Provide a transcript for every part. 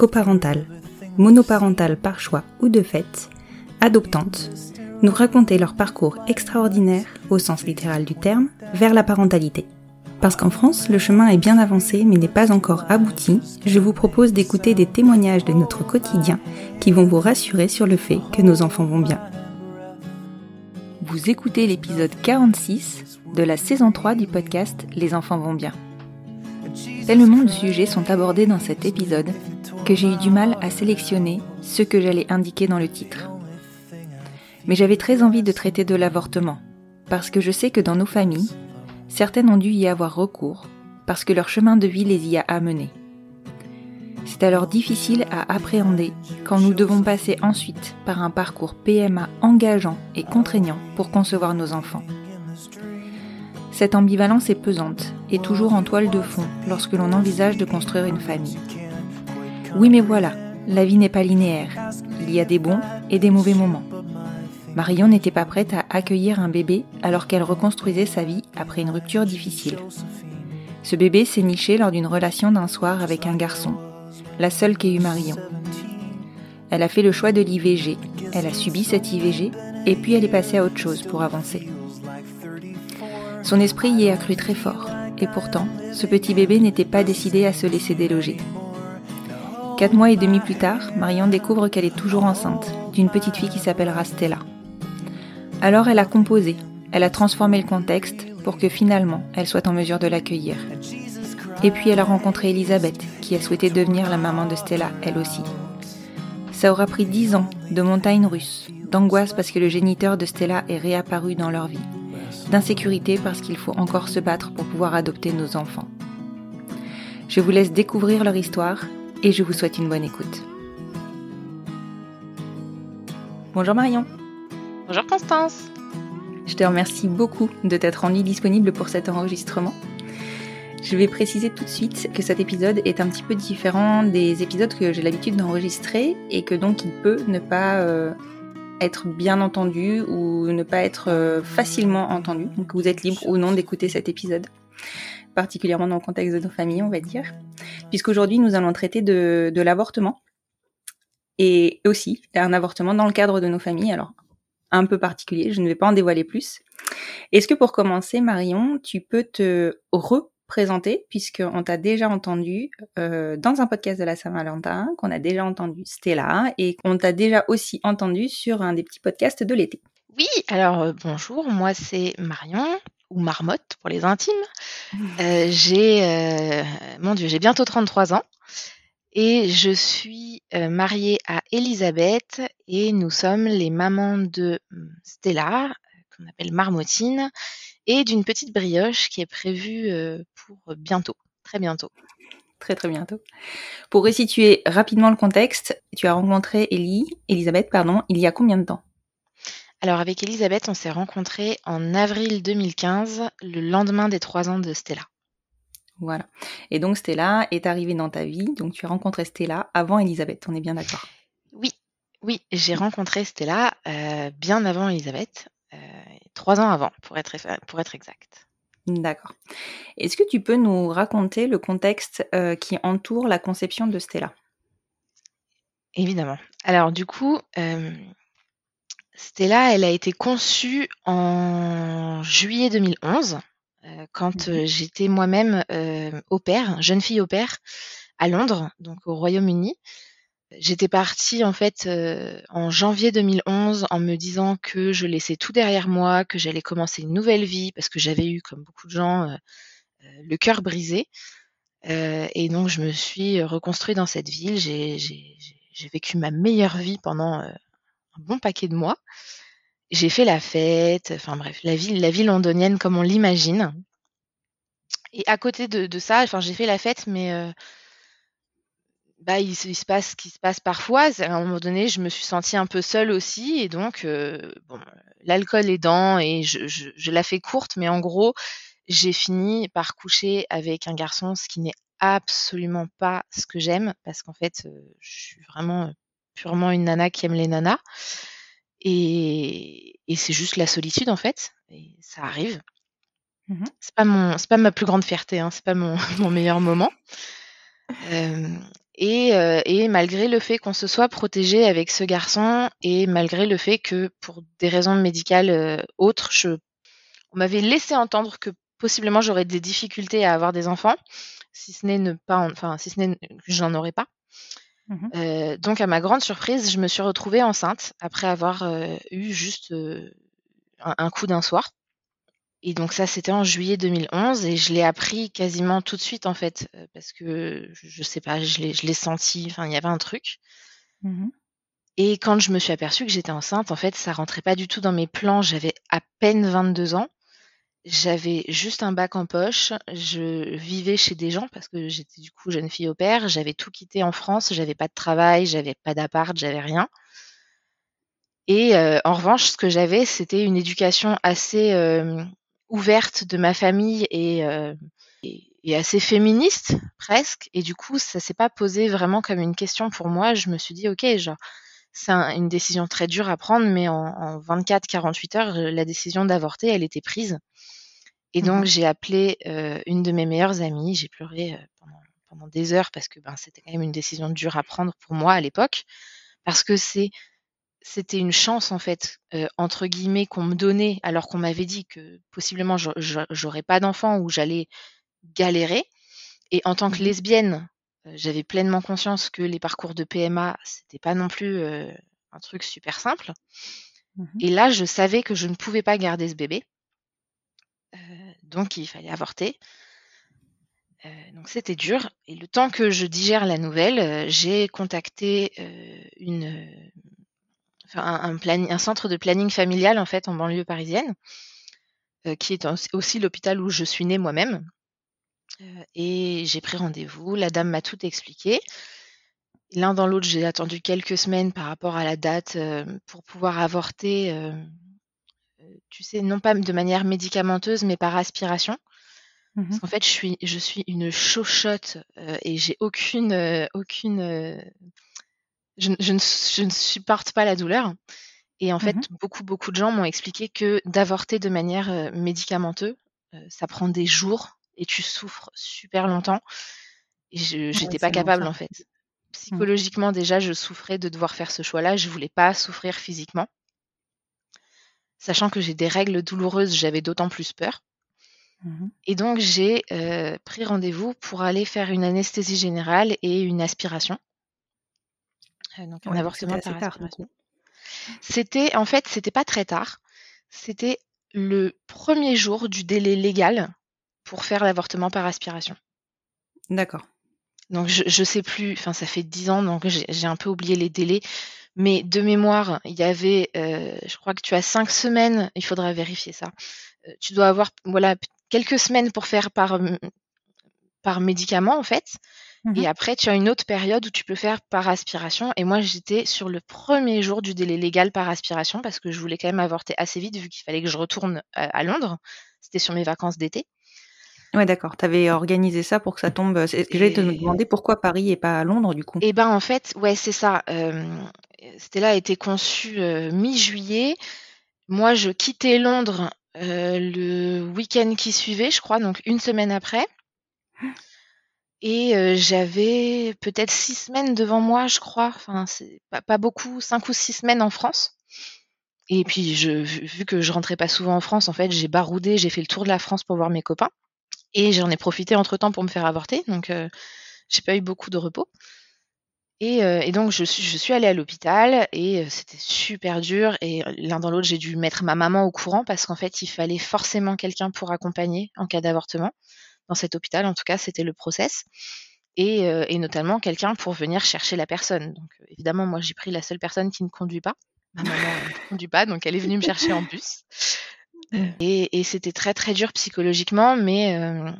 coparentales, monoparentales par choix ou de fait, adoptantes, nous raconter leur parcours extraordinaire, au sens littéral du terme, vers la parentalité. Parce qu'en France, le chemin est bien avancé mais n'est pas encore abouti, je vous propose d'écouter des témoignages de notre quotidien qui vont vous rassurer sur le fait que nos enfants vont bien. Vous écoutez l'épisode 46 de la saison 3 du podcast Les enfants vont bien. Tellement de sujets sont abordés dans cet épisode que j'ai eu du mal à sélectionner ce que j'allais indiquer dans le titre. Mais j'avais très envie de traiter de l'avortement, parce que je sais que dans nos familles, certaines ont dû y avoir recours, parce que leur chemin de vie les y a amenés. C'est alors difficile à appréhender quand nous devons passer ensuite par un parcours PMA engageant et contraignant pour concevoir nos enfants. Cette ambivalence est pesante et toujours en toile de fond lorsque l'on envisage de construire une famille. Oui mais voilà, la vie n'est pas linéaire. Il y a des bons et des mauvais moments. Marion n'était pas prête à accueillir un bébé alors qu'elle reconstruisait sa vie après une rupture difficile. Ce bébé s'est niché lors d'une relation d'un soir avec un garçon, la seule qu'ait eue Marion. Elle a fait le choix de l'IVG, elle a subi cette IVG et puis elle est passée à autre chose pour avancer. Son esprit y est accru très fort, et pourtant, ce petit bébé n'était pas décidé à se laisser déloger. Quatre mois et demi plus tard, Marion découvre qu'elle est toujours enceinte d'une petite fille qui s'appellera Stella. Alors elle a composé, elle a transformé le contexte pour que finalement elle soit en mesure de l'accueillir. Et puis elle a rencontré Elisabeth, qui a souhaité devenir la maman de Stella, elle aussi. Ça aura pris dix ans de montagnes russes, d'angoisse parce que le géniteur de Stella est réapparu dans leur vie, d'insécurité parce qu'il faut encore se battre pour pouvoir adopter nos enfants. Je vous laisse découvrir leur histoire et je vous souhaite une bonne écoute. Bonjour Marion. Bonjour Constance. Je te remercie beaucoup de t'être rendue disponible pour cet enregistrement. Je vais préciser tout de suite que cet épisode est un petit peu différent des épisodes que j'ai l'habitude d'enregistrer et que donc il peut ne pas euh, être bien entendu ou ne pas être euh, facilement entendu. Donc vous êtes libre ou non d'écouter cet épisode, particulièrement dans le contexte de nos familles, on va dire. Puisqu'aujourd'hui nous allons traiter de, l'avortement et aussi un avortement dans le cadre de nos familles. Alors un peu particulier, je ne vais pas en dévoiler plus. Est-ce que pour commencer, Marion, tu peux te représenter, puisqu'on t'a déjà entendu euh, dans un podcast de la Saint-Valentin, qu'on a déjà entendu Stella, et qu'on t'a déjà aussi entendu sur un des petits podcasts de l'été? Oui, alors euh, bonjour, moi c'est Marion, ou Marmotte pour les intimes. Euh, j'ai, euh, mon Dieu, j'ai bientôt 33 ans. Et je suis euh, mariée à Elisabeth et nous sommes les mamans de hum, Stella, qu'on appelle Marmotine, et d'une petite brioche qui est prévue pour bientôt, très bientôt. Très très bientôt. Pour resituer rapidement le contexte, tu as rencontré Ellie, Elisabeth, pardon, il y a combien de temps? Alors avec Elisabeth, on s'est rencontrés en avril 2015, le lendemain des trois ans de Stella. Voilà. Et donc Stella est arrivée dans ta vie, donc tu as rencontré Stella avant Elisabeth, on est bien d'accord Oui, oui, j'ai rencontré Stella euh, bien avant Elisabeth, euh, trois ans avant, pour être, pour être exact. D'accord. Est-ce que tu peux nous raconter le contexte euh, qui entoure la conception de Stella? Évidemment. Alors du coup, Stella, elle a été conçue en juillet 2011, quand mmh j'étais moi-même au père, jeune fille au père, à Londres, donc au Royaume-Uni. J'étais partie en fait en janvier 2011 en me disant que je laissais tout derrière moi, que j'allais commencer une nouvelle vie parce que j'avais eu, comme beaucoup de gens, le cœur brisé. et donc je me suis reconstruite dans cette ville. J'ai vécu ma meilleure vie pendant un bon paquet de mois. J'ai fait la fête, enfin bref, la vie, la londonienne comme on l'imagine. Et à côté de, ça, enfin j'ai fait la fête, mais bah, il, se passe ce qui se passe parfois. À un moment donné, je me suis sentie un peu seule aussi, et donc, euh, bon, l'alcool aidant, et je, je, je, la fais courte, mais en gros, j'ai fini par coucher avec un garçon, ce qui n'est absolument pas ce que j'aime, parce qu'en fait, euh, je suis vraiment purement une nana qui aime les nanas, et, et c'est juste la solitude en fait, et ça arrive. Mmh c'est pas mon, c'est pas ma plus grande fierté, hein, c'est pas mon, mon meilleur moment. Euh, et, euh, et, malgré le fait qu'on se soit protégé avec ce garçon et malgré le fait que pour des raisons médicales euh, autres, je, on m'avait laissé entendre que possiblement j'aurais des difficultés à avoir des enfants, si ce n'est ne pas, enfin si ce n'est que j'en aurais pas. Mmh euh, donc à ma grande surprise, je me suis retrouvée enceinte après avoir euh, eu juste euh, un, un, coup d'un soir. Et donc ça, c'était en juillet 2011 et je l'ai appris quasiment tout de suite en fait, parce que je sais pas, je l'ai senti, enfin il y avait un truc. Mmh et quand je me suis aperçue que j'étais enceinte, en fait, ça rentrait pas du tout dans mes plans. J'avais à peine 22 ans. J'avais juste un bac en poche. Je vivais chez des gens parce que j'étais du coup jeune fille au père. J'avais tout quitté en France. J'avais pas de travail, j'avais pas d'appart, j'avais rien. Et euh, en revanche, ce que j'avais, c'était une éducation assez euh, ouverte de ma famille et, euh, et, assez féministe presque. Et du coup, ça s'est pas posé vraiment comme une question pour moi. Je me suis dit, ok, genre, c'est un, une décision très dure à prendre, mais en 24-48 heures, la décision d'avorter, elle était prise. Et donc, mmh. j'ai appelé euh, une de mes meilleures amies. J'ai pleuré euh, pendant, pendant, des heures parce que ben, c'était quand même une décision dure à prendre pour moi à l'époque. Parce que c'est c'était une chance en fait euh, entre guillemets qu'on me donnait alors qu'on m'avait dit que possiblement j'aurais pas d'enfant ou j'allais galérer et en tant que mmh lesbienne euh, j'avais pleinement conscience que les parcours de PMA c'était pas non plus euh, un truc super simple mmh et là je savais que je ne pouvais pas garder ce bébé donc il fallait avorter donc c'était dur et le temps que je digère la nouvelle j'ai contacté une un, centre de planning familial en fait en banlieue parisienne, euh, qui est aussi l'hôpital où je suis née moi-même. Euh, et j'ai pris rendez-vous, la dame m'a tout expliqué. L'un dans l'autre, j'ai attendu quelques semaines par rapport à la date euh, pour pouvoir avorter, euh, tu sais, non pas de manière médicamenteuse, mais par aspiration. Mmh Parce qu'en fait, je suis, je suis une chochotte et j'ai aucune, aucune je, je, ne, je, ne, supporte pas la douleur. Et en fait, mmh beaucoup, beaucoup de gens m'ont expliqué que d'avorter de manière euh, médicamenteuse, euh, ça prend des jours et tu souffres super longtemps. Et je n'étais ouais, pas capable, en fait. Mmh. Psychologiquement, mmh. déjà, je souffrais de devoir faire ce choix-là. Je voulais pas souffrir physiquement. Sachant que j'ai des règles douloureuses, j'avais d'autant plus peur. Mmh et donc, j'ai euh, pris rendez-vous pour aller faire une anesthésie générale et une aspiration. Euh, donc un ouais, avortement par aspiration. C'était en fait, c'était pas très tard. C'était le premier jour du délai légal pour faire l'avortement par aspiration. D'accord. Donc je, je sais plus, enfin ça fait dix ans, donc j'ai un peu oublié les délais. Mais de mémoire, il y avait, euh, je crois que tu as cinq semaines, il faudra vérifier ça. Euh, tu dois avoir voilà quelques semaines pour faire par par médicament en fait. Mmh et après, tu as une autre période où tu peux faire par aspiration. Et moi, j'étais sur le premier jour du délai légal par aspiration parce que je voulais quand même avorter assez vite vu qu'il fallait que je retourne à Londres. C'était sur mes vacances d'été. Ouais, d'accord. Tu avais organisé ça pour que ça tombe. Et... Je vais te demander pourquoi Paris et pas Londres, du coup. Eh ben, en fait, ouais, c'est ça. Euh, Stella a été conçue mi-juillet. Moi, je quittais Londres le week-end qui suivait, je crois, donc une semaine après. Et j'avais peut-être six semaines devant moi, je crois. Enfin, c'est pas, pas beaucoup, cinq ou six semaines en France. Et puis, je, vu que je rentrais pas souvent en France, en fait, j'ai baroudé, j'ai fait le tour de la France pour voir mes copains. Et j'en ai profité entre temps pour me faire avorter. Donc, euh, j'ai pas eu beaucoup de repos. Et, euh, et donc, je suis, je suis allée à l'hôpital et euh, c'était super dur. Et l'un dans l'autre, j'ai dû mettre ma maman au courant parce qu'en fait, il fallait forcément quelqu'un pour accompagner en cas d'avortement. Dans cet hôpital, en tout cas, c'était le process. Et, et notamment quelqu'un pour venir chercher la personne. Donc, évidemment, moi, j'ai pris la seule personne qui ne conduit pas. Ma maman ne conduit pas, donc elle est venue me chercher en bus. Et, et c'était très très dur psychologiquement, mais euh,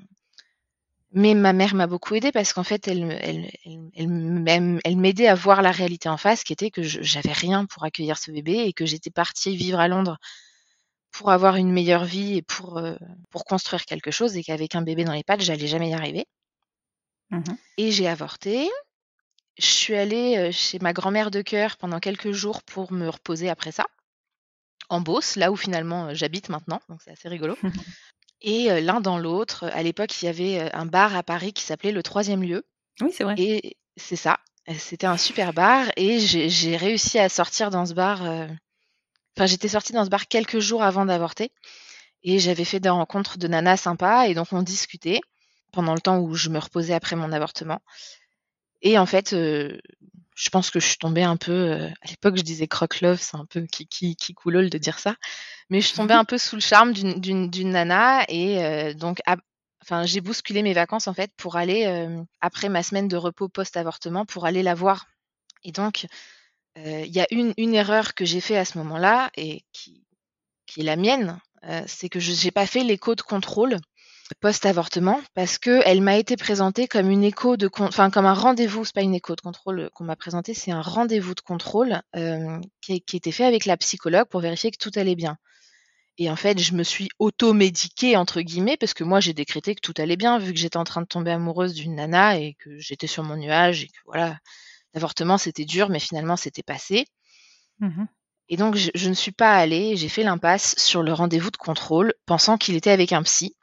mais ma mère m'a beaucoup aidée parce qu'en fait, elle, elle, elle, elle m'aidait à voir la réalité en face, qui était que j'avais rien pour accueillir ce bébé et que j'étais partie vivre à Londres pour avoir une meilleure vie et pour, euh, pour construire quelque chose et qu'avec un bébé dans les pattes, j'allais jamais y arriver. Mmh et j'ai avorté. Je suis allée euh, chez ma grand-mère de cœur pendant quelques jours pour me reposer après ça en Beauce, là où finalement euh, j'habite maintenant, donc c'est assez rigolo. et euh, l'un dans l'autre, à l'époque, il y avait euh, un bar à Paris qui s'appelait le Troisième Lieu. Oui, c'est vrai. Et c'est ça. C'était un super bar et j'ai réussi à sortir dans ce bar. Enfin, j'étais sortie dans ce bar quelques jours avant d'avorter et j'avais fait des rencontres de nanas sympas et donc on discutait pendant le temps où je me reposais après mon avortement. Et en fait, je pense que je suis tombée un peu. Euh, à l'époque, je disais croque love, c'est un peu qui, qui, qui coulole de dire ça. Mais je suis tombée un peu sous le charme d'une nana et euh, donc, enfin, j'ai bousculé mes vacances en fait pour aller euh, après ma semaine de repos post-avortement pour aller la voir. Et donc, il y a une, une erreur que j'ai fait à ce moment-là et qui, qui est la mienne, c'est que je n'ai pas fait l'écho de contrôle post-avortement parce que elle m'a été présentée comme une écho de enfin comme un rendez-vous, c'est pas une écho de contrôle qu'on m'a présenté, c'est un rendez-vous de contrôle euh, qui, qui, était fait avec la psychologue pour vérifier que tout allait bien. Et en fait, je me suis auto-médiquée entre guillemets parce que moi j'ai décrété que tout allait bien vu que j'étais en train de tomber amoureuse d'une nana et que j'étais sur mon nuage et que voilà, l'avortement c'était dur mais finalement c'était passé. Mmh et donc je, je ne suis pas allée, j'ai fait l'impasse sur le rendez-vous de contrôle pensant qu'il était avec un psy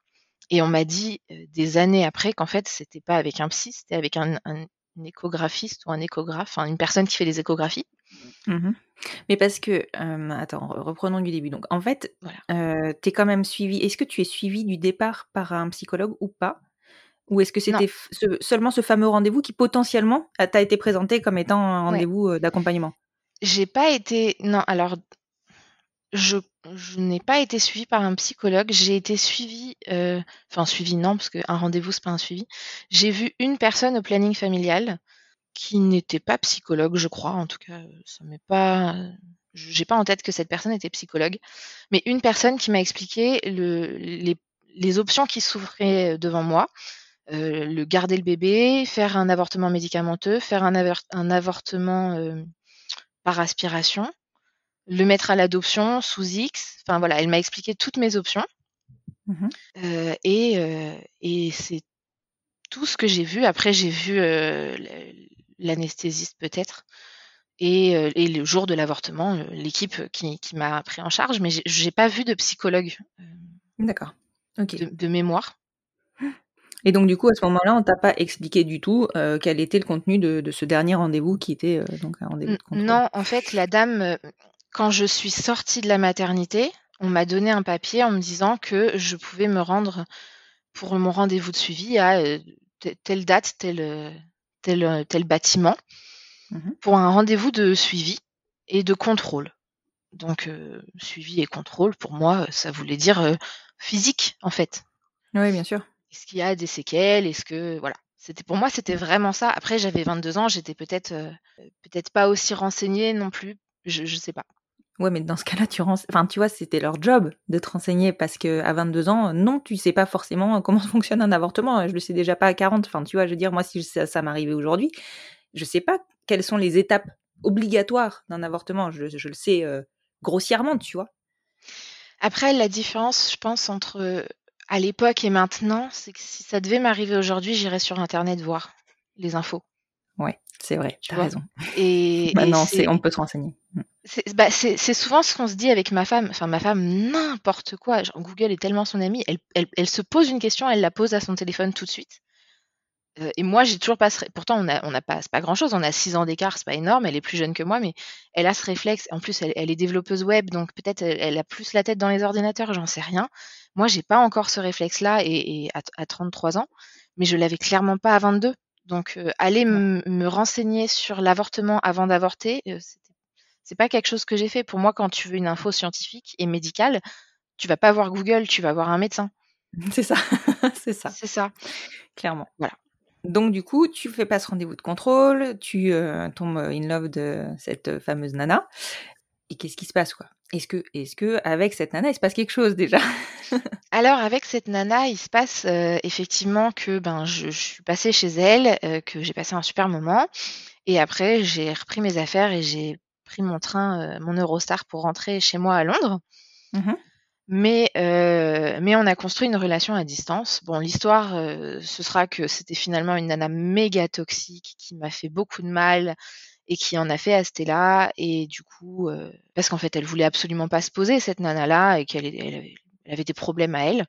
et on m'a dit des années après qu'en fait, c'était pas avec un psy, c'était avec un, échographiste ou un échographe, une personne qui fait des échographies. Mmh Mais parce que, attends, reprenons du début. Donc, en fait, tu es quand même suivi. Est-ce que tu es suivi du départ par un psychologue ou pas? Ou est-ce que c'était seulement ce fameux rendez-vous qui potentiellement t'a été présenté comme étant un rendez-vous d'accompagnement? J'ai pas été. Non, alors je, n'ai pas été suivie par un psychologue. J'ai été suivie, euh, enfin suivie non, parce qu'un rendez-vous c'est pas un suivi. J'ai vu une personne au planning familial qui n'était pas psychologue, je crois. En tout cas, ça m'est pas. J'ai pas en tête que cette personne était psychologue, mais une personne qui m'a expliqué le, les, options qui s'ouvraient devant moi. Euh, le garder le bébé, faire un avortement médicamenteux, faire un, un avortement euh, par aspiration, le mettre à l'adoption sous X. Enfin voilà, elle m'a expliqué toutes mes options. Mmh euh, et, euh, et c'est tout ce que j'ai vu. Après, j'ai vu euh, l'anesthésiste peut-être. Et, et, le jour de l'avortement, l'équipe qui, qui m'a pris en charge, mais j'ai pas vu de psychologue. D'accord. Ok. De, mémoire. Et donc du coup, à ce moment-là, on t'a pas expliqué du tout quel était le contenu de, de ce dernier rendez-vous qui était donc un rendez-vous de contrôle. Non, en fait, la dame quand je suis sortie de la maternité, on m'a donné un papier en me disant que je pouvais me rendre pour mon rendez-vous de suivi à euh, telle date, tel, euh, tel, euh, tel bâtiment, mmh pour un rendez-vous de suivi et de contrôle. Donc, suivi et contrôle, pour moi, ça voulait dire physique, en fait. Oui, bien sûr. Est-ce qu'il y a des séquelles? Est-ce que voilà C'était pour moi, c'était vraiment ça. Après, j'avais 22 ans, j'étais peut-être peut-être pas aussi renseignée non plus. Je, je sais pas. Ouais, mais dans ce cas-là, tu enfin, tu vois, c'était leur job de te renseigner parce que à 22 ans, non, tu sais pas forcément comment fonctionne un avortement. Je le sais déjà pas à 40. Enfin, tu vois, je veux dire, moi, si ça, ça m'arrivait aujourd'hui, je sais pas quelles sont les étapes obligatoires d'un avortement. Je, le sais euh, grossièrement, tu vois. Après, la différence, je pense, entre à l'époque et maintenant, c'est que si ça devait m'arriver aujourd'hui, j'irais sur Internet voir les infos. Ouais. C'est vrai, tu as vois? raison. Et, Maintenant, c'est c'est, on peut se renseigner. Mm. c'est bah, c'est- souvent ce qu'on se dit avec ma femme. Enfin, ma femme, n'importe quoi. Genre, Google est tellement son amie. Elle, elle, elle se pose une question, elle la pose à son téléphone tout de suite. Euh, et moi, j'ai toujours pas ce Pourtant, on a, on a pas, c'est pas grand chose. On a six ans d'écart, c'est pas énorme. Elle est plus jeune que moi, mais elle a ce réflexe. En plus, elle, elle est développeuse web, donc peut-être elle, elle a plus la tête dans les ordinateurs, j'en sais rien. Moi, j'ai pas encore ce réflexe-là et, et à, à 33 ans, mais je l'avais clairement pas à 22. Donc, euh, aller me renseigner sur l'avortement avant d'avorter, euh, c'est pas quelque chose que j'ai fait. Pour moi, quand tu veux une info scientifique et médicale, tu vas pas voir Google, tu vas voir un médecin. C'est ça, c'est ça, C'est ça. clairement. Voilà. Donc du coup, tu fais pas ce rendez-vous de contrôle, tu euh, tombes in love de cette fameuse nana. Et qu'est-ce qui se passe quoi? Est-ce que, est-ce que avec cette nana, il se passe quelque chose déjà? Alors avec cette nana, il se passe euh, effectivement que ben je, je suis passée chez elle, euh, que j'ai passé un super moment, et après j'ai repris mes affaires et j'ai pris mon train, euh, mon Eurostar pour rentrer chez moi à Londres. Mhm. Mais euh, mais on a construit une relation à distance. Bon, l'histoire, euh, ce sera que c'était finalement une nana méga toxique qui m'a fait beaucoup de mal et qui en a fait à Stella. Et du coup, euh, parce qu'en fait, elle voulait absolument pas se poser cette nana-là et qu'elle elle avait, elle avait des problèmes à elle.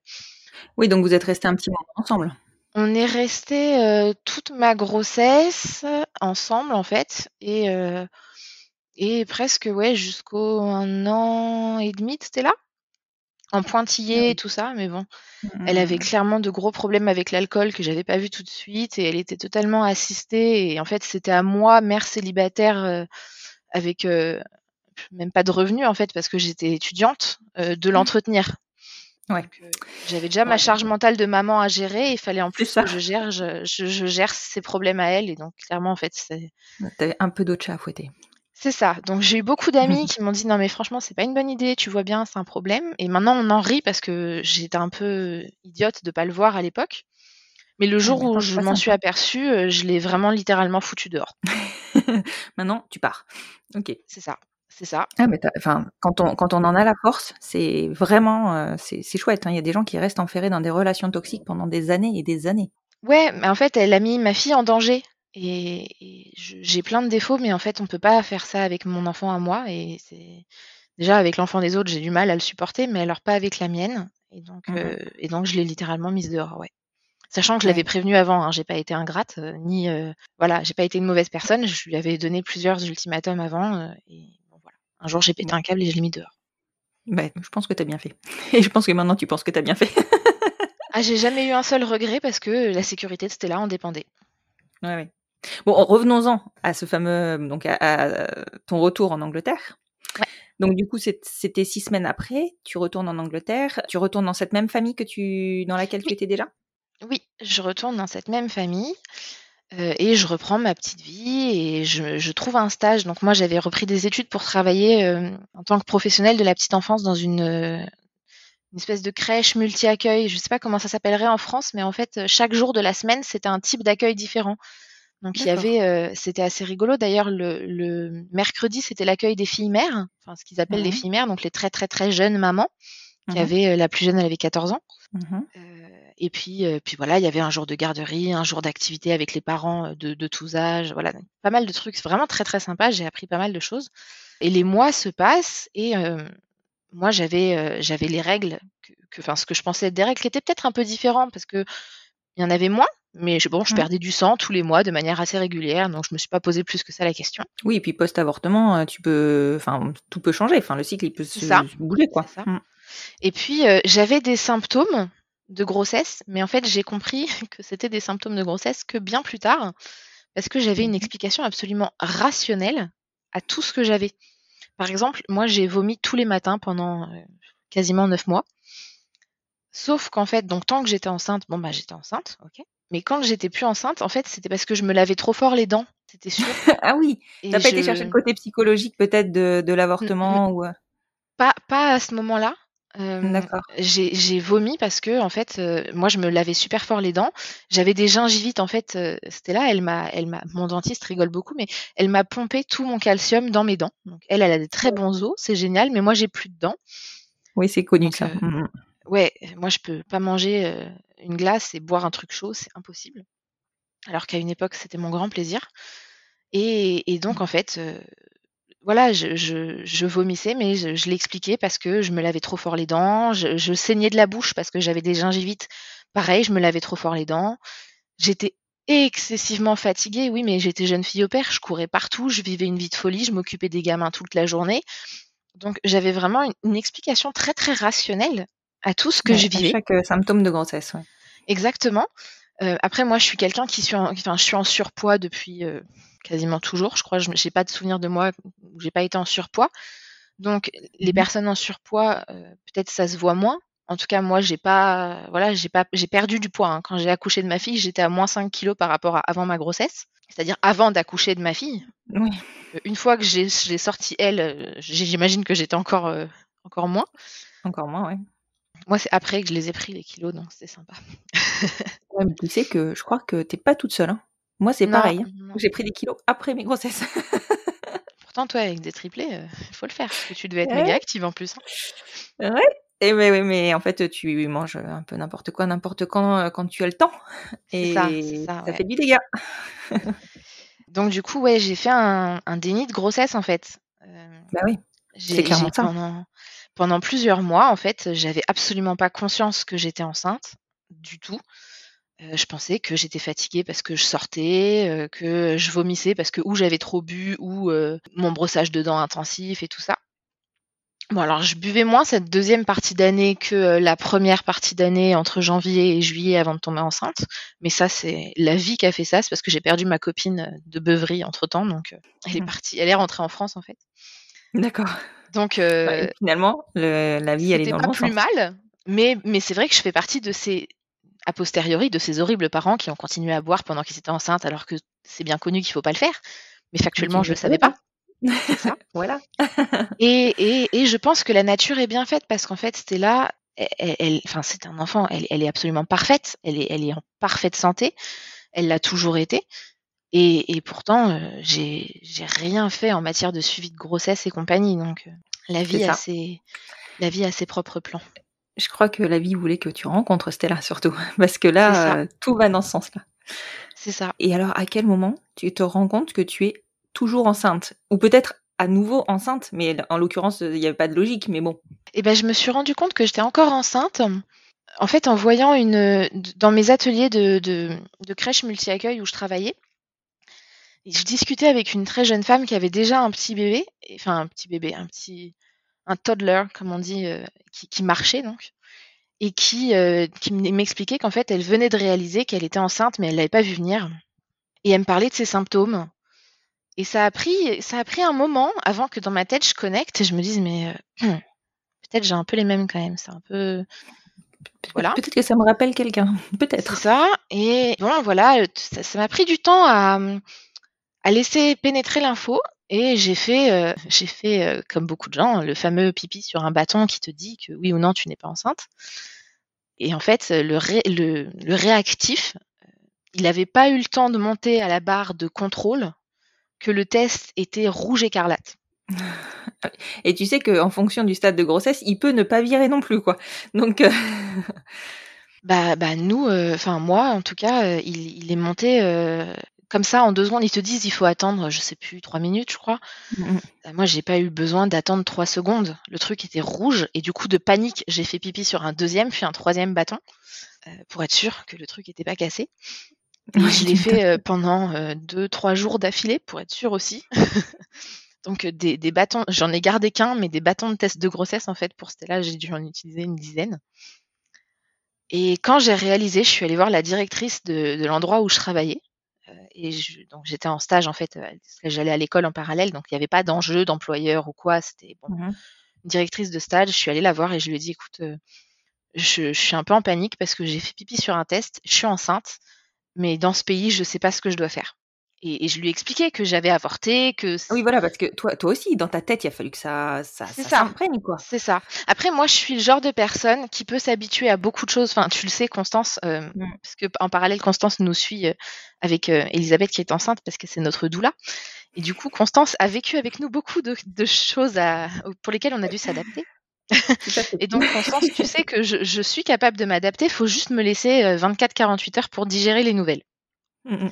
Oui, donc vous êtes restés un petit moment ensemble. On est resté euh, toute ma grossesse ensemble en fait et euh, et presque ouais jusqu'au un an et demi de Stella en pointillé et tout ça mais bon elle avait Mhm. clairement de gros problèmes avec l'alcool que j'avais pas vu tout de suite et elle était totalement assistée et en fait c'était à moi mère célibataire euh, avec euh, même pas de revenus en fait parce que j'étais étudiante euh, de l'entretenir Ouais. J'avais déjà ma charge mentale de maman à gérer. Il fallait en plus ça. que je gère, je, je- je gère ses problèmes à elle. Et donc, clairement, en fait, c'est T'avais un peu d'autre chat à fouetter. C'est ça. Donc, j'ai eu beaucoup d'amis qui m'ont dit non, mais franchement, c'est pas une bonne idée. Tu vois bien, c'est un problème. Et maintenant, on en rit parce que j'étais un peu idiote de pas le voir à l'époque. Mais le jour mais où je m'en suis aperçue, euh, je l'ai vraiment littéralement foutu dehors. Maintenant, tu pars. Ok. C'est ça. C'est ça. Ah, mais enfin, quand on, quand on en a la force, c'est vraiment, euh, c'est c'est chouette. hein. Il y a des gens qui restent enferrés dans des relations toxiques pendant des années et des années. Ouais, mais en fait, elle a mis ma fille en danger. Et, j'ai plein de défauts, mais en fait, on peut pas faire ça avec mon enfant à moi. Et c'est déjà avec l'enfant des autres, j'ai du mal à le supporter, mais alors pas avec la mienne. Et donc, Mhm. euh, et donc, je l'ai littéralement mise dehors. Ouais. Sachant que je Ouais. l'avais prévenue avant, hein, j'ai pas été ingrate, euh, ni euh, voilà, j'ai pas été une mauvaise personne. Je lui avais donné plusieurs ultimatums avant. euh, et bon, voilà. Un jour, j'ai pété un câble et je l'ai mis dehors. Ouais, je pense que t'as bien fait. Et je pense que maintenant, tu penses que t'as bien fait. Ah, j'ai jamais eu un seul regret parce que la sécurité de Stella en dépendait. Ouais, ouais. Bon, revenons-en à ce fameux, donc à, à ton retour en Angleterre. Ouais. Donc du coup, c'était six semaines après, tu retournes en Angleterre, tu retournes dans cette même famille que tu, dans laquelle tu étais déjà? Oui, je retourne dans cette même famille euh, et je reprends ma petite vie et je, je trouve un stage. Donc moi, j'avais repris des études pour travailler euh, en tant que professionnelle de la petite enfance dans une, euh, une espèce de crèche multi-accueil. Je ne sais pas comment ça s'appellerait en France, mais en fait, chaque jour de la semaine, c'était un type d'accueil différent. Donc il y avait, euh, c'était assez rigolo. D'ailleurs, le, le mercredi, c'était l'accueil des filles mères, enfin ce qu'ils appellent les filles mères, donc les très très très jeunes mamans. Qui Mhm. avaient, euh, la plus jeune, elle avait 14 ans. Mhm. Euh, et puis, euh, puis voilà, il y avait un jour de garderie, un jour d'activité avec les parents de, de tous âges, voilà, pas mal de trucs, c'est vraiment très très sympa. J'ai appris pas mal de choses. Et les mois se passent et euh, moi j'avais euh, j'avais les règles, que, que- enfin ce que je pensais être des règles qui étaient peut-être un peu différents parce que il y en avait moins, mais je, bon, je Mhm. perdais du sang tous les mois de manière assez régulière, donc je me suis pas posé plus que ça la question. Oui, et puis post-avortement, euh, tu peux, enfin, tout peut changer. Enfin, le cycle, il peut se, ça. se bouger, quoi. Ça. Mm. Et puis, euh, j'avais des symptômes de grossesse, mais en fait, j'ai compris que c'était des symptômes de grossesse que bien plus tard, parce que j'avais une Mhm. explication absolument rationnelle à tout ce que j'avais. Par exemple, moi, j'ai vomi tous les matins pendant euh, quasiment neuf mois. Sauf qu'en fait, donc tant que j'étais enceinte, bon bah j'étais enceinte, ok. Mais quand j'étais plus enceinte, en fait, c'était parce que je me lavais trop fort les dents, c'était sûr. ah oui, t'as pas été je- chercher le côté psychologique peut-être de, de l'avortement ou. euh, Pas, pas à ce moment-là. Euh, D'accord. j'ai vomi parce que en fait euh, moi je me lavais super fort les dents j'avais des gingivites en fait euh, c'était là elle m'a elle m'a mon dentiste rigole beaucoup mais elle m'a pompé tout mon calcium dans mes dents donc elle elle a des très bons os c'est génial mais moi j'ai plus de dents Oui, c'est connu Donc, ça. euh, Mm. ouais moi je peux pas manger une glace et boire un truc chaud c'est impossible alors qu'à une époque c'était mon grand plaisir Et, et donc, en fait, euh, voilà, je, je, je, vomissais, mais je, je l'expliquais parce que je me lavais trop fort les dents. Je, saignais de la bouche parce que j'avais des gingivites. Pareil, je me lavais trop fort les dents. J'étais excessivement fatiguée, oui, mais j'étais jeune fille au père, je courais partout, je vivais une vie de folie, je m'occupais des gamins toute la journée. Donc j'avais vraiment une, une, explication très très rationnelle à tout ce que Ouais, je à vivais. chaque euh, symptôme de grossesse. ouais. Exactement. Euh, après, moi, je suis quelqu'un qui suis, en, enfin, je suis en surpoids depuis euh, quasiment toujours. Je crois, je n'ai pas de souvenir de moi où j'ai pas été en surpoids. Donc, les Mhm. personnes en surpoids, euh, peut-être ça se voit moins. En tout cas, moi, j'ai pas, voilà, j'ai pas, j'ai perdu du poids. hein. Quand j'ai accouché de ma fille, j'étais à moins 5 kilos par rapport à avant ma grossesse, c'est-à-dire avant d'accoucher de ma fille. Oui. Une fois que j'ai, sorti elle, j'imagine que j'étais encore, encore moins. Encore moins, ouais. Moi, c'est après que je les ai pris les kilos, donc c'était sympa. Ouais, mais tu sais que je crois que t'es pas toute seule. hein. Moi, c'est pareil. hein. J'ai pris des kilos après mes grossesses. Pourtant, toi, avec des triplés, euh, il faut le faire, parce que tu devais être Ouais. méga active en plus. hein. ouais. Et mais, ouais, mais en fait, tu manges un peu n'importe quoi, n'importe quand, euh, quand tu as le temps. Et ça, c'est ça, ouais. fait du dégât. Donc, du coup, ouais, j'ai fait un, un déni de grossesse, en fait. Euh, Bah oui. j'ai, C'est clairement ça. pendant, pendant plusieurs mois, en fait, j'avais absolument pas conscience que j'étais enceinte, du tout. Euh, je pensais que j'étais fatiguée parce que je sortais, euh, que je vomissais parce que ou j'avais trop bu, ou euh, mon brossage de dents intensif et tout ça. Bon, alors je buvais moins cette deuxième partie d'année que la première partie d'année entre janvier et juillet avant de tomber enceinte. Mais ça, c'est la vie qui a fait ça. C'est parce que j'ai perdu ma copine de beuverie entre temps. Donc, elle est Mhm. partie, elle est rentrée en France en fait. D'accord. Donc, Ouais, euh, finalement, le- la vie, elle est c'était dans le pas bon plus sens. mal. Mais, mais c'est vrai que je fais partie de ces, a posteriori, de ces horribles parents qui ont continué à boire pendant qu'ils étaient enceintes alors que c'est bien connu qu'il faut pas le faire. Mais Mais tu factuellement, je le le savais pas. Ça. Voilà. Et, et, et je pense que la nature est bien faite parce qu'en fait, Stella, elle, elle- enfin, c'est un enfant, elle, elle est absolument parfaite, elle est, elle est en parfaite santé, elle l'a toujours été. Et, et pourtant, euh, j'ai rien fait en matière de suivi de grossesse et compagnie. Donc, euh, la vie, a ses, la vie a ses propres plans. Je crois que la vie voulait que tu rencontres Stella surtout, parce que là, euh, tout va dans ce sens-là. C'est ça. Et alors, à quel moment tu te rends compte que tu es toujours enceinte? Ou peut-être à nouveau enceinte, mais en l'occurrence, il n'y avait pas de logique, mais bon. Et ben, je me suis rendu compte que j'étais encore enceinte. En fait, en voyant une, dans mes ateliers de, de, de crèche multi-accueil où je travaillais, Et je discutais avec une très jeune femme qui avait déjà un petit bébé, et- enfin un petit bébé, un petit, un toddler comme on dit, euh, qui, qui marchait donc, et qui, euh, qui m'expliquait qu'en fait elle venait de réaliser qu'elle était enceinte, mais elle l'avait pas vu venir. Et elle me parlait de ses symptômes. Et ça a pris, ça a pris un moment avant que dans ma tête je connecte et je me dise mais euh, peut-être j'ai un peu les mêmes quand même. C'est un peu voilà. Peut-être que ça me rappelle quelqu'un. C'est Peut-être. ça. Et bon, voilà, ça m'a pris du temps à, à laisser pénétrer l'info. Et j'ai fait, euh, j'ai fait euh, comme beaucoup de gens, le fameux pipi sur un bâton qui te dit que oui ou non tu n'es pas enceinte. Et en fait, le, ré- le, le réactif, euh, il n'avait pas eu le temps de monter à la barre de contrôle que le test était rouge écarlate. Et tu sais qu'en fonction du stade de grossesse, il peut ne pas virer non plus, quoi. Donc, euh, Bah, bah nous, enfin moi en tout cas, euh, il, il est monté comme ça en deux secondes. Ils te disent il faut attendre, je sais plus, trois minutes, je crois. Euh, Moi, j'ai pas eu besoin d'attendre trois secondes. Le truc était rouge et du coup de panique, j'ai fait pipi sur un deuxième puis un troisième bâton euh, pour être sûr que le truc était pas cassé. Je l'ai fait euh, pendant euh, deux, trois jours d'affilée pour être sûr aussi. Donc des, des bâtons, j'en ai gardé qu'un, mais des bâtons de test de grossesse en fait pour Stella, j'ai dû en utiliser une dizaine. Et quand j'ai réalisé, je suis allée voir la directrice de, de l'endroit où je travaillais. Et je- donc j'étais en stage en fait, euh, j'allais à l'école en parallèle, donc il n'y avait pas d'enjeu d'employeur ou quoi. C'était bon, une directrice de stage. Je suis allée la voir et je lui ai dit, écoute, euh, je, je suis un peu en panique parce que j'ai fait pipi sur un test, je suis enceinte, mais dans ce pays, je sais pas ce que je dois faire. Et, et je lui ai expliqué que j'avais avorté, que Oui, voilà, parce que toi, toi aussi, dans ta tête, il a fallu que ça, ça, ça ça. quoi. C'est ça. Après, moi, je suis le genre de personne qui peut s'habituer à beaucoup de choses. Enfin, tu le sais, Constance, euh, Mm. parce que en parallèle, Constance nous suit euh, avec euh, Elisabeth qui est enceinte parce que c'est notre doula. Et du coup, Constance a vécu avec nous beaucoup de, de choses à- pour lesquelles on a dû s'adapter. Et donc, Constance, tu sais que je, je suis capable de m'adapter. Il faut juste me laisser euh, 24-48 heures pour digérer les nouvelles. Mhm.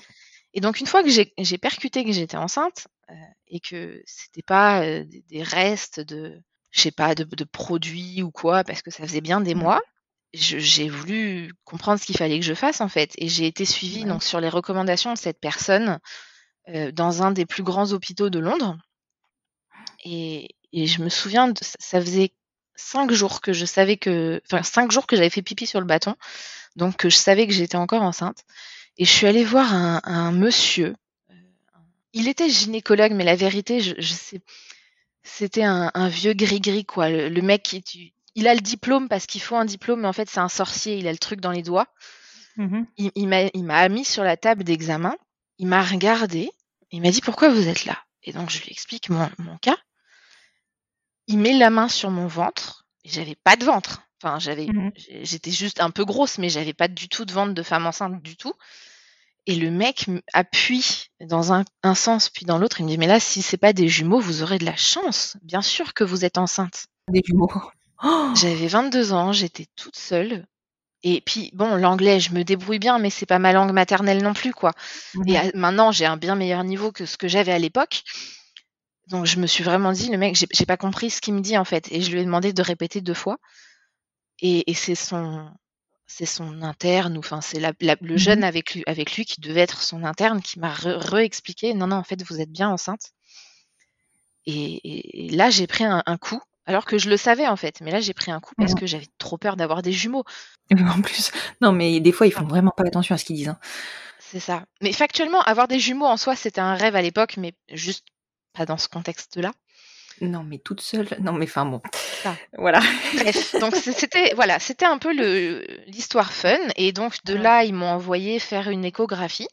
Et donc une fois que j'ai percuté que j'étais enceinte euh, et que c'était pas euh, des, des restes de, je sais pas, de, de produits ou quoi, parce que ça faisait bien des mois, j'ai voulu comprendre ce qu'il fallait que je fasse en fait. Et j'ai été suivie Ouais. donc sur les recommandations de cette personne euh, dans un des plus grands hôpitaux de Londres. Et, et je me souviens, de, ça faisait cinq jours que je savais que, enfin cinq jours que j'avais fait pipi sur le bâton, donc que je savais que j'étais encore enceinte. Et je suis allée voir un, un monsieur. euh, Il était gynécologue, mais la vérité, je, je sais, c'était un, un vieux gris-gris quoi. Le, le mec qui, tu- il a le diplôme parce qu'il faut un diplôme, mais en fait c'est un sorcier. Il a le truc dans les doigts. Mmh Il, m'a, il m'a mis sur la table d'examen. Il m'a regardé. Il m'a dit pourquoi vous êtes là? Et donc je lui explique mon, mon cas. Il met la main sur mon ventre. Et j'avais pas de ventre. Enfin, j'avais, j'ai- j'étais juste un peu grosse, mais j'avais pas du tout de ventre de femme enceinte du tout. Et le mec appuie dans un, un sens puis dans l'autre. Il me dit mais là, si c'est pas des jumeaux, vous aurez de la chance. Bien sûr que vous êtes enceinte. Des jumeaux. Oh J'avais 22 ans, j'étais toute seule. Et puis bon, l'anglais, je me débrouille bien, mais c'est pas ma langue maternelle non plus, quoi. Mmh Et à- maintenant, j'ai un bien meilleur niveau que ce que j'avais à l'époque. Donc je me suis vraiment dit, le mec, j'ai pas compris ce qu'il me dit en fait. Et je lui ai demandé de répéter deux fois. Et, et c'est son, c'est son interne, ou enfin c'est le Mhm. jeune avec lui, avec lui qui devait être son interne qui m'a réexpliqué, non non, en fait vous êtes bien enceinte. Et, là j'ai pris un, un coup, alors que je le savais en fait, mais là j'ai pris un coup parce que j'avais trop peur d'avoir des jumeaux. En plus, non, mais des fois, ils font vraiment pas attention à ce qu'ils disent. hein. C'est ça. Mais factuellement, avoir des jumeaux en soi, c'était un rêve à l'époque, mais juste pas dans ce contexte-là. Non, mais toute seule. Non, mais enfin bon. Voilà. Bref, donc c'était voilà, c'était un peu le l'histoire fun et donc de Ouais. là ils m'ont envoyé faire une échographie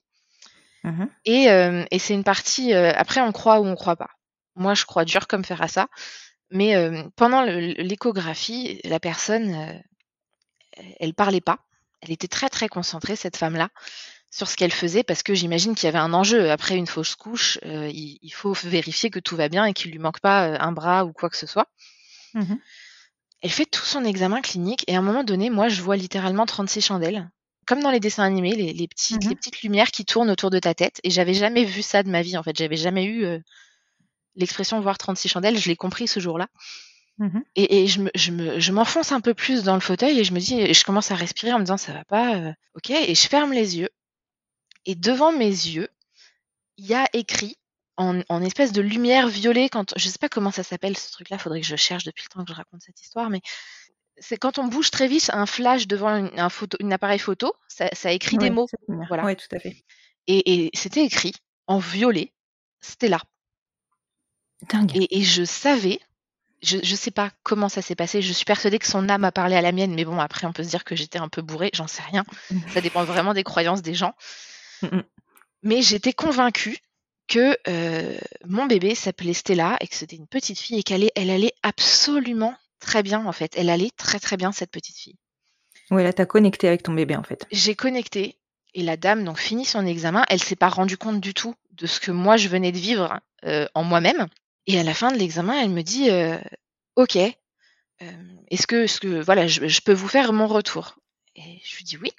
Mhm. et, euh, et c'est une partie euh, après on croit ou on croit pas. Moi je crois dur comme fer à ça, mais euh, pendant l'échographie la personne elle parlait pas, elle était très très concentrée cette femme-là sur ce qu'elle faisait parce que j'imagine qu'il y avait un enjeu après une fausse couche, euh, il, il faut vérifier que tout va bien et qu'il lui manque pas euh, un bras ou quoi que ce soit. Mhm. Elle fait tout son examen clinique et à un moment donné, moi, je vois littéralement 36 chandelles. Comme dans les dessins animés, les, les petites, les petites lumières qui tournent autour de ta tête. Et j'avais jamais vu ça de ma vie, en fait. J'avais jamais eu euh, l'expression voir 36 chandelles. Je l'ai compris ce jour-là. Mhm. Et, et je me- je me- je m'enfonce un peu plus dans le fauteuil et je me dis, et je commence à respirer en me disant, ça va pas, euh, ok. Et je ferme les yeux. Et devant mes yeux, il y a écrit en, en espèce de lumière violet quand je sais pas comment ça s'appelle ce truc-là, faudrait que je cherche depuis le temps que je raconte cette histoire, mais c'est quand on bouge très vite un flash devant une, un photo, une appareil photo, ça, ça écrit des mots. Voilà. Ouais, tout à fait. Et, et c'était écrit en violet, c'était là. Dingue. Et, et je savais, je, je sais pas comment ça s'est passé, je suis persuadée que son âme a parlé à la mienne, mais bon, après on peut se dire que j'étais un peu bourrée, j'en sais rien. Ça dépend vraiment des croyances des gens. Mhm. Mais j'étais convaincue que euh, mon bébé s'appelait Stella et que c'était une petite fille et qu'elle allait, elle allait absolument très bien en fait. Elle allait très très bien cette petite fille. Ouais, là, t'as connecté avec ton bébé, en fait. J'ai connecté et la dame donc finit son examen. Elle s'est pas rendue compte du tout de ce que moi je venais de vivre euh, en moi-même. Et à la fin de l'examen, elle me dit euh, OK, est-ce que, que voilà, je, je peux vous faire mon retour? Et je lui dis oui.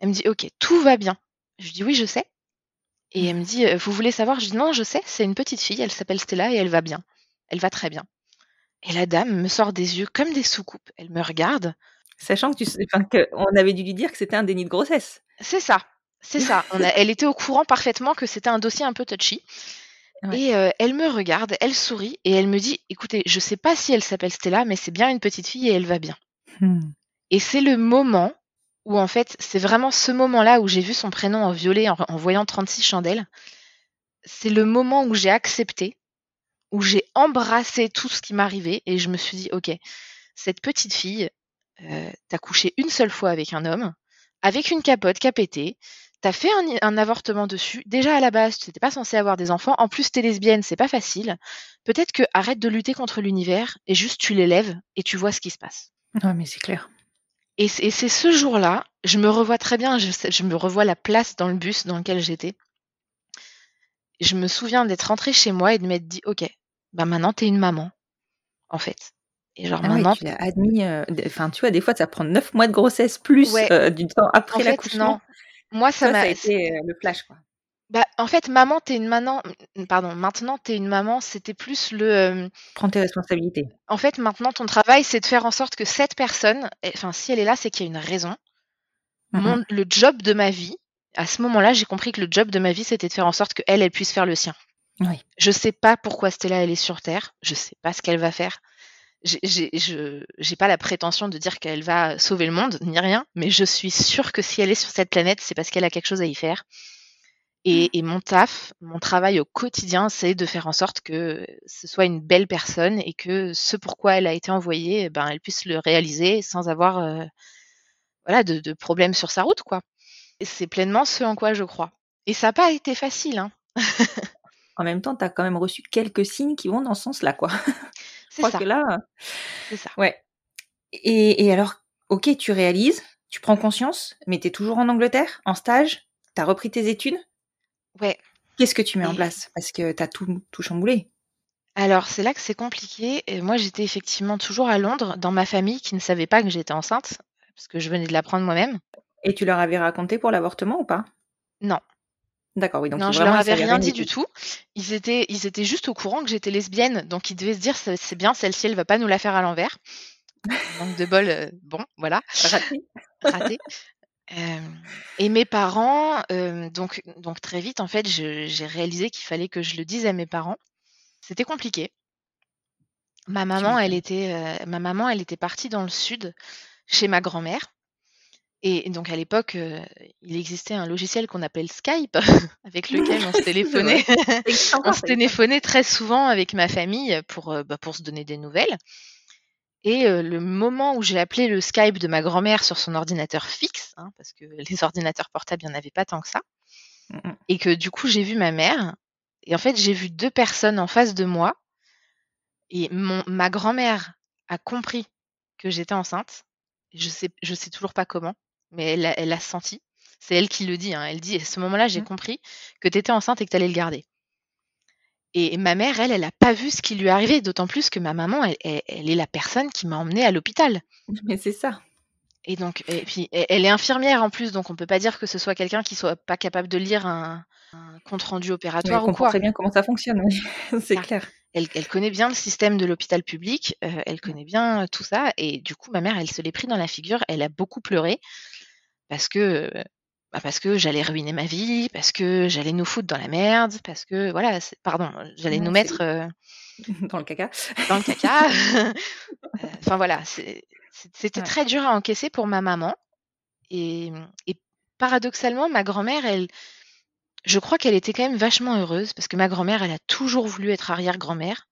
Elle me dit OK, tout va bien. Je lui dis oui, je sais. Et elle me dit euh, vous voulez savoir? Je dis non, je sais. C'est une petite fille. Elle s'appelle Stella et elle va bien. Elle va très bien. Et la dame me sort des yeux comme des soucoupes. Elle me regarde. Sachant que tu sais, enfin, que on avait dû lui dire que c'était un déni de grossesse. C'est ça, c'est ça. On a- elle était au courant parfaitement que c'était un dossier un peu touchy. Ouais. Et euh, elle me regarde, elle sourit et elle me dit "Écoutez, je sais pas si elle s'appelle Stella, mais c'est bien une petite fille et elle va bien." Hmm. Et c'est le moment où en fait, c'est vraiment ce moment-là où j'ai vu son prénom en violet en, voyant 36 chandelles. C'est le moment où j'ai accepté, où j'ai embrassé tout ce qui m'arrivait et je me suis dit "OK, cette petite fille, euh, t'as couché une seule fois avec un homme, avec une capote qui a pété, t'as fait un, avortement dessus. Déjà à la base, tu n'étais pas censé avoir des enfants. En plus, t'es lesbienne, c'est pas facile. Peut-être que arrête de lutter contre l'univers et juste tu l'élèves et tu vois ce qui se passe. Ouais, mais c'est clair. Et c'est et c'est ce jour-là, je me revois très bien, je, me revois la place dans le bus dans lequel j'étais. Je me souviens d'être rentrée chez moi et de m'être dit, ok, bah maintenant t'es une maman, en fait. Et genre Ah ouais, maintenant, tu l'as admis. euh, Enfin, tu vois, des fois, ça prend neuf mois de grossesse plus Ouais. euh, du temps après en fait, l'accouchement. non. Moi, ça m'a, a été euh, le flash, quoi. Bah, en fait, maman, t'es une maman. Pardon, maintenant, t'es une maman, c'était plus le. euh, Prends tes responsabilités. En fait, maintenant, ton travail, c'est de faire en sorte que cette personne, eh, enfin, si elle est là, c'est qu'il y a une raison. Mhm. Mon, le job de ma vie, à ce moment-là, j'ai compris que le job de ma vie, c'était de faire en sorte qu'elle, elle puisse faire le sien. Oui. Je sais pas pourquoi Stella, elle est sur Terre. Je sais pas ce qu'elle va faire. J'ai- J'ai je- j'ai pas la prétention de dire qu'elle va sauver le monde, ni rien, mais je suis sûre que si elle est sur cette planète, c'est parce qu'elle a quelque chose à y faire. Et, et mon taf, mon travail au quotidien, c'est de faire en sorte que ce soit une belle personne et que ce pourquoi elle a été envoyée, eh ben, elle puisse le réaliser sans avoir euh, voilà, de, de problèmes sur sa route. quoi. C'est pleinement ce en quoi je crois. Et ça n'a pas été facile. Hein. En même temps, tu as quand même reçu quelques signes qui vont dans ce sens-là, quoi. Je C'est crois ça. que là, C'est ça. ouais. Et, et alors, ok, tu réalises, tu prends conscience, mais tu es toujours en Angleterre, en stage, tu as repris tes études? Ouais. Qu'est-ce que tu mets en place? Parce que tu as tout, tout chamboulé. Alors, c'est là que c'est compliqué. Et moi, j'étais effectivement toujours à Londres, dans ma famille qui ne savait pas que j'étais enceinte, parce que je venais de l'apprendre moi-même. Et tu leur avais raconté pour l'avortement ou pas? Non. D'accord, oui. Donc non, je leur avais rien dit du tout. Ils étaient, ils étaient juste au courant que j'étais lesbienne, donc ils devaient se dire c'est c'est bien, celle-ci, elle va pas nous la faire à l'envers. Manque de bol, euh, bon, voilà, Raté. raté. Euh, et mes parents, euh, donc, donc très vite, en fait, j'ai réalisé qu'il fallait que je le dise à mes parents. C'était compliqué. Ma maman, elle était, euh, ma maman, elle était partie dans le sud chez ma grand-mère. Et donc à l'époque, euh, il existait un logiciel qu'on appelle Skype, avec lequel on se téléphonait. On se téléphonait très souvent avec ma famille pour, euh, bah, pour se donner des nouvelles. Et euh, le moment où j'ai appelé le Skype de ma grand-mère sur son ordinateur fixe, hein, parce que les ordinateurs portables, il n'y en avait pas tant que ça, Mhm. et que du coup j'ai vu ma mère, et en fait j'ai vu deux personnes en face de moi, et mon, ma grand-mère a compris que j'étais enceinte. Je sais, je sais toujours pas comment, mais elle a, elle a senti. C'est elle qui le dit. hein. Elle dit à ce moment-là, j'ai Mhm. compris que tu étais enceinte et que tu allais le garder. Et ma mère, elle, elle n'a pas vu ce qui lui est arrivé, d'autant plus que ma maman, elle, elle- elle est la personne qui m'a emmenée à l'hôpital. Mais c'est ça. Et donc, et puis, elle elle est infirmière en plus, donc on peut pas dire que ce soit quelqu'un qui soit pas capable de lire un, un compte rendu opératoire elle ou comprend quoi. très bien comment ça fonctionne, oui. c'est clair. Elle, elle connaît bien le système de l'hôpital public, euh, elle connaît bien tout ça, et du coup, ma mère, elle se l'est pris dans la figure, elle a beaucoup pleuré parce que, euh, bah, parce que j'allais ruiner ma vie, parce que j'allais nous foutre dans la merde, parce que voilà, pardon, j'allais nous mettre euh, Dans le caca. dans le caca. Euh, Enfin voilà, c'était Ouais. très dur à encaisser pour ma maman. Et, et paradoxalement, ma grand-mère, elle, je crois qu'elle était quand même vachement heureuse parce que ma grand-mère, elle a toujours voulu être arrière-grand-mère.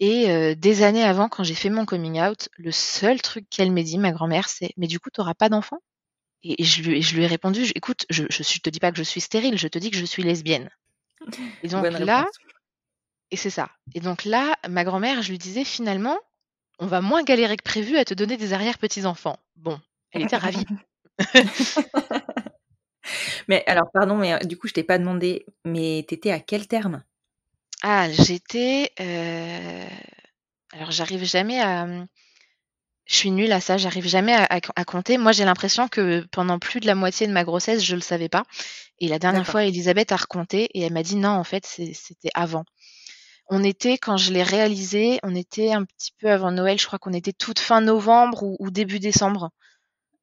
Et euh, des années avant, quand j'ai fait mon coming out, le seul truc qu'elle m'a dit, ma grand-mère, c'est Mais du coup, tu n'auras pas d'enfant? Et, et je lui, et je lui ai répondu je- Écoute, je ne te dis pas que je suis stérile, je te dis que je suis lesbienne. Et donc Bonne là, réponse. et c'est ça. Et donc là, ma grand-mère, je lui disais finalement, on va moins galérer que prévu à te donner des arrière-petits-enfants. Bon, elle était ravie. Mais alors, pardon, mais euh, du coup, je t'ai pas demandé, mais t'étais à quel terme? Ah, j'étais. euh, Alors, j'arrive jamais à. Je suis nulle à ça, j'arrive jamais à, à- à compter. Moi, j'ai l'impression que pendant plus de la moitié de ma grossesse, je le savais pas. Et la dernière fois, Elisabeth a recompté et elle m'a dit non, en fait, c'était avant. On était, quand je l'ai réalisé, on était un petit peu avant Noël, je crois qu'on était toute fin novembre ou, ou début décembre,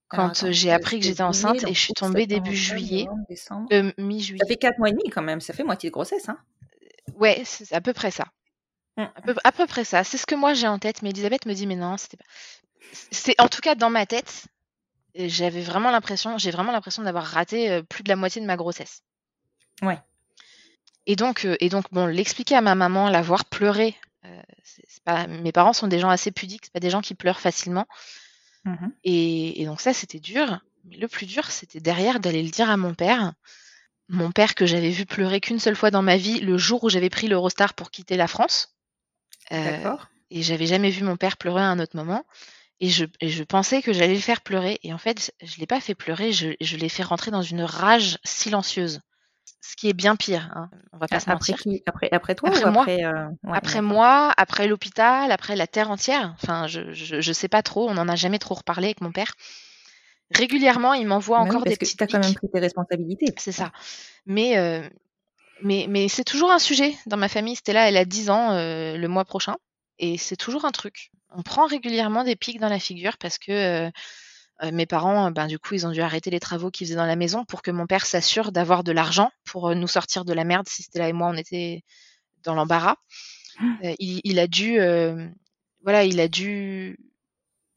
quand euh, j'ai euh, appris que j'étais enceinte et je suis tombée début juillet, euh, Ça mi-juillet. fait quatre mois et demi quand même, ça fait moitié de grossesse, hein Ouais, c'est à peu près ça. Mm. À peu, à peu près ça. C'est ce que moi j'ai en tête, mais Elisabeth me dit mais non, c'était pas. C'est en tout cas dans ma tête, j'avais vraiment l'impression, j'ai vraiment l'impression d'avoir raté euh, plus de la moitié de ma grossesse. Ouais. Et donc, euh, et donc bon, l'expliquer à ma maman, la voir pleurer. euh, c'est- c'est pas, mes parents sont des gens assez pudiques, c'est pas des gens qui pleurent facilement. Mhm. Et, et donc ça, c'était dur. Mais le plus dur, c'était derrière d'aller le dire à mon père. Mon père que j'avais vu pleurer qu'une seule fois dans ma vie, le jour où j'avais pris l'Eurostar pour quitter la France. Euh, D'accord. et j'avais jamais vu mon père pleurer à un autre moment. Et je, et je pensais que j'allais le faire pleurer. Et en fait, je l'ai pas fait pleurer, je, je l'ai fait rentrer dans une rage silencieuse. Ce qui est bien pire, hein, on va pas se Après mentir. qui Après, après toi Après ou moi. après euh, ouais, Après moi, après l'hôpital, après la terre entière. Enfin, je, je, je sais pas trop, on en a jamais trop reparlé avec mon père. Régulièrement, il m'envoie Bah encore parce des que tu as quand même pris tes responsabilités. C'est ça. Mais, euh, mais, mais c'est toujours un sujet dans ma famille. Stella, elle a 10 ans euh, le mois prochain. Et c'est toujours un truc. On prend régulièrement des pics dans la figure parce que euh, euh, mes parents, ben, du coup, ils ont dû arrêter les travaux qu'ils faisaient dans la maison pour que mon père s'assure d'avoir de l'argent pour euh, nous sortir de la merde si Stella et moi, on était dans l'embarras. Euh, il, il a dû, euh, voilà, il a dû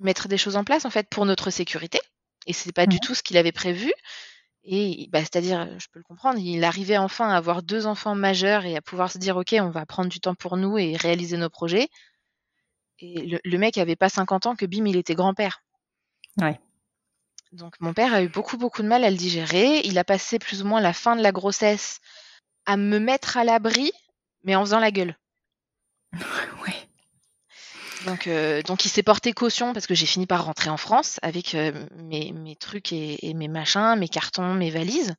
mettre des choses en place en fait pour notre sécurité. Et c'est pas du Ouais. tout ce qu'il avait prévu. Et bah, c'est-à-dire, je peux le comprendre, il arrivait enfin à avoir deux enfants majeurs et à pouvoir se dire, ok, on va prendre du temps pour nous et réaliser nos projets. Et le, le mec avait pas 50 ans que bim, il était grand-père. Ouais. Donc mon père a eu beaucoup beaucoup de mal à le digérer. Il a passé plus ou moins la fin de la grossesse à me mettre à l'abri, mais en faisant la gueule. Ouais. Donc, euh, donc il s'est porté caution parce que j'ai fini par rentrer en France avec euh, mes, mes trucs et, et mes machins, mes cartons, mes valises.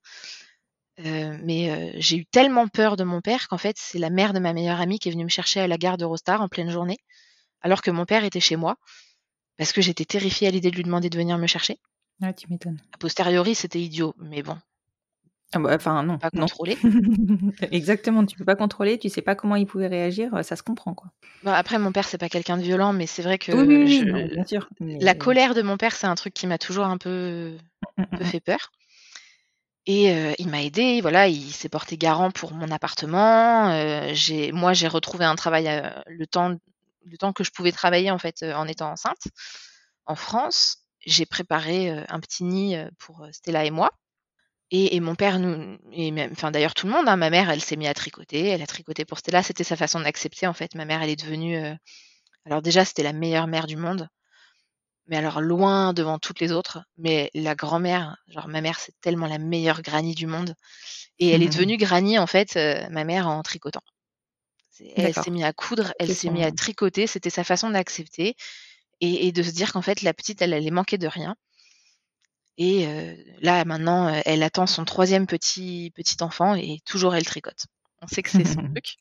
Euh, mais j'ai eu tellement peur de mon père qu'en fait c'est la mère de ma meilleure amie qui est venue me chercher à la gare d'Eurostar en pleine journée, alors que mon père était chez moi, parce que j'étais terrifiée à l'idée de lui demander de venir me chercher. Ouais, tu m'étonnes. A posteriori c'était idiot, mais bon, Ah bah, enfin, non. pas non. contrôlé. Exactement, tu peux pas contrôler, tu sais pas comment il pouvait réagir, ça se comprend quoi. Bon, après mon père c'est pas quelqu'un de violent, mais c'est vrai que oui, oui, oui, je- non, bien sûr. la colère de mon père c'est un truc qui m'a toujours un peu Mm, peu mm, fait peur. Et euh, il m'a aidé, voilà, il s'est porté garant pour mon appartement. euh, j'ai, moi, j'ai retrouvé un travail euh, le temps, le temps que je pouvais travailler en fait euh, en étant enceinte en France. J'ai préparé euh, un petit nid euh, pour Stella et moi. Et, et mon père, nous, et même, enfin d'ailleurs tout le monde, hein, ma mère, elle s'est mise à tricoter, elle a tricoté pour Stella. C'était sa façon d'accepter en fait. Ma mère, elle est devenue, euh, alors déjà, c'était la meilleure mère du monde mais alors loin devant toutes les autres. Mais la grand-mère, genre ma mère, c'est tellement la meilleure granny du monde. Et elle est devenue granny, en fait, euh, ma mère, en tricotant. Elle s'est mise à coudre, elle s'est mise à tricoter, c'était sa façon d'accepter et, et de se dire qu'en fait, la petite, elle allait manquer de rien. Et euh, là, maintenant, euh, elle attend son troisième petit, petit enfant et toujours elle tricote. On sait que c'est son truc.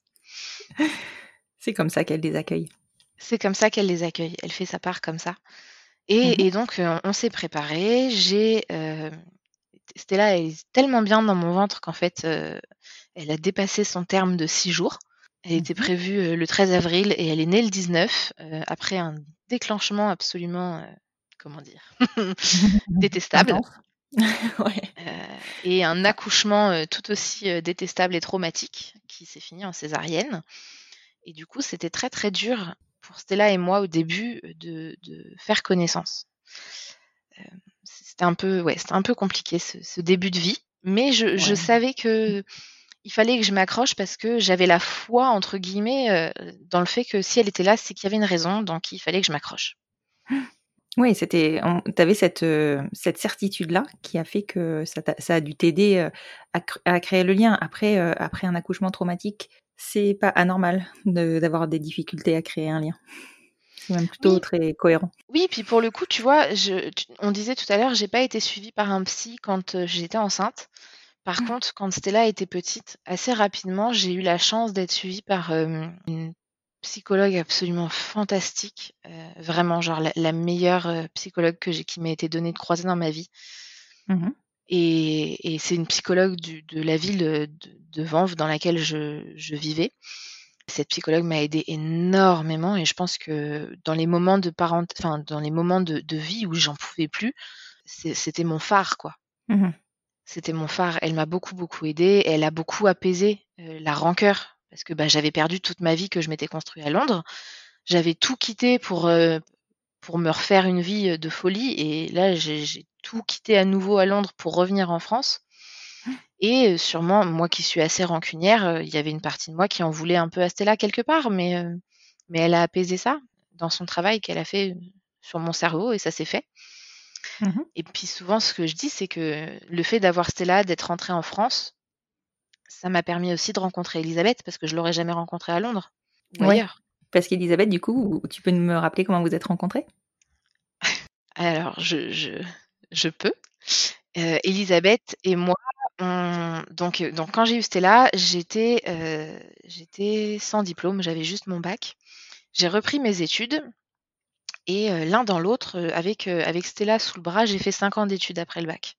C'est comme ça qu'elle les accueille. C'est comme ça qu'elle les accueille. Elle fait sa part comme ça. Et, et donc, euh, on s'est préparé. J'ai. Euh, Stella est tellement bien dans mon ventre qu'en fait, euh, elle a dépassé son terme de six jours. Elle était prévue euh, le 13 avril et elle est née le 19 euh, après un déclenchement absolument, euh, comment dire, détestable. Ouais. Euh, et un accouchement tout aussi détestable et traumatique qui s'est fini en césarienne. Et du coup, c'était très très dur pour Stella et moi au début de, de faire connaissance. C'était un peu, ouais, c'était un peu compliqué ce, ce début de vie, mais je, savais que il fallait que je m'accroche parce que j'avais la foi entre guillemets euh, dans le fait que si elle était là, c'est qu'il y avait une raison, donc il fallait que je m'accroche. Oui, c'était, tu avais cette, euh, cette certitude-là qui a fait que ça, a dû t'aider euh, à, cr- à créer le lien. Après, après un accouchement traumatique, c'est pas anormal de- d'avoir des difficultés à créer un lien. C'est même plutôt Oui. très cohérent. Oui, puis pour le coup, tu vois, je, tu- on disait tout à l'heure, j'ai pas été suivie par un psy quand j'étais enceinte. Par contre, quand Stella était petite, assez rapidement, j'ai eu la chance d'être suivie par euh, une psychologue absolument fantastique, euh, vraiment genre la, la meilleure euh, psychologue que j'ai qui m'a été donnée de croiser dans ma vie. Mhm. Et, et c'est une psychologue du- de la ville de, de Vanves dans laquelle je, je vivais. Cette psychologue m'a aidé énormément et je pense que dans les moments de parent, enfin dans les moments de, de vie où j'en pouvais plus, c'était mon phare quoi. Mhm. C'était mon phare. Elle m'a beaucoup beaucoup aidé. Elle a beaucoup apaisé euh, la rancœur parce que bah, j'avais perdu toute ma vie que je m'étais construite à Londres. J'avais tout quitté pour euh, pour me refaire une vie de folie et là j'ai tout quitté à nouveau à Londres pour revenir en France. Et euh, sûrement, moi qui suis assez rancunière, euh, il y avait une partie de moi qui en voulait un peu à Stella quelque part, mais, euh, mais elle a apaisé ça dans son travail qu'elle a fait euh, sur mon cerveau et ça s'est fait. Mhm. Et puis souvent, ce que je dis, c'est que le fait d'avoir Stella, d'être rentrée en France, ça m'a permis aussi de rencontrer Elisabeth parce que je l'aurais jamais rencontrée à Londres ou Ouais. ailleurs. Parce qu'Elisabeth, du coup, tu peux me rappeler comment vous êtes rencontrés Alors, je, je, je peux. Euh, Elisabeth et moi, on- donc, euh, donc quand j'ai eu Stella, j'étais euh, j'étais sans diplôme, j'avais juste mon bac. J'ai repris mes études et euh, l'un dans l'autre, euh, avec, euh, avec Stella sous le bras, j'ai fait cinq ans d'études après le bac,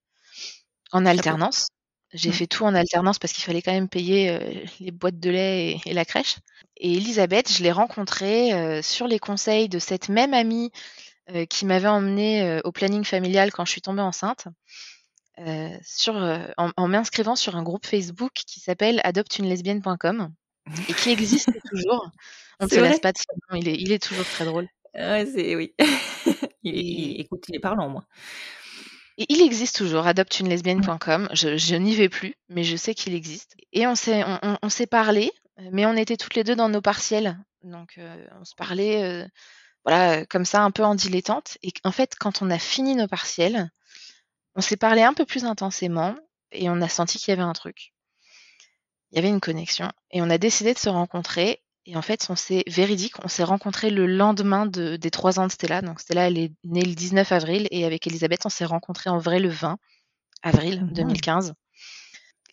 en alternance. J'ai Mmh. fait tout en alternance parce qu'il fallait quand même payer les boîtes de lait et, et la crèche. Et Elisabeth, je l'ai rencontrée sur les conseils de cette même amie qui m'avait emmenée au planning familial quand je suis tombée enceinte, sur, en, en m'inscrivant sur un groupe Facebook qui s'appelle adoptunelesbienne.com et qui existe toujours. On ne se lasse pas de ce nom, il est, il est toujours très drôle. Ouais, c'est oui. il, écoute, il est parlant, moi. Et il existe toujours, adoptunelesbienne.com. Je, je n'y vais plus, mais je sais qu'il existe. Et on s'est, on, on- on s'est parlé, mais on était toutes les deux dans nos partiels. Donc, euh, on se parlait, euh, voilà, comme ça, un peu en dilettante. Et en fait, quand on a fini nos partiels, on s'est parlé un peu plus intensément et on a senti qu'il y avait un truc. Il y avait une connexion. Et on a décidé de se rencontrer. Et en fait, on s'est véridique, on s'est rencontrés le lendemain de, des trois ans de Stella. Donc Stella, elle est née le 19 avril et avec Elisabeth, on s'est rencontrés en vrai le 20 avril Mhm. 2015.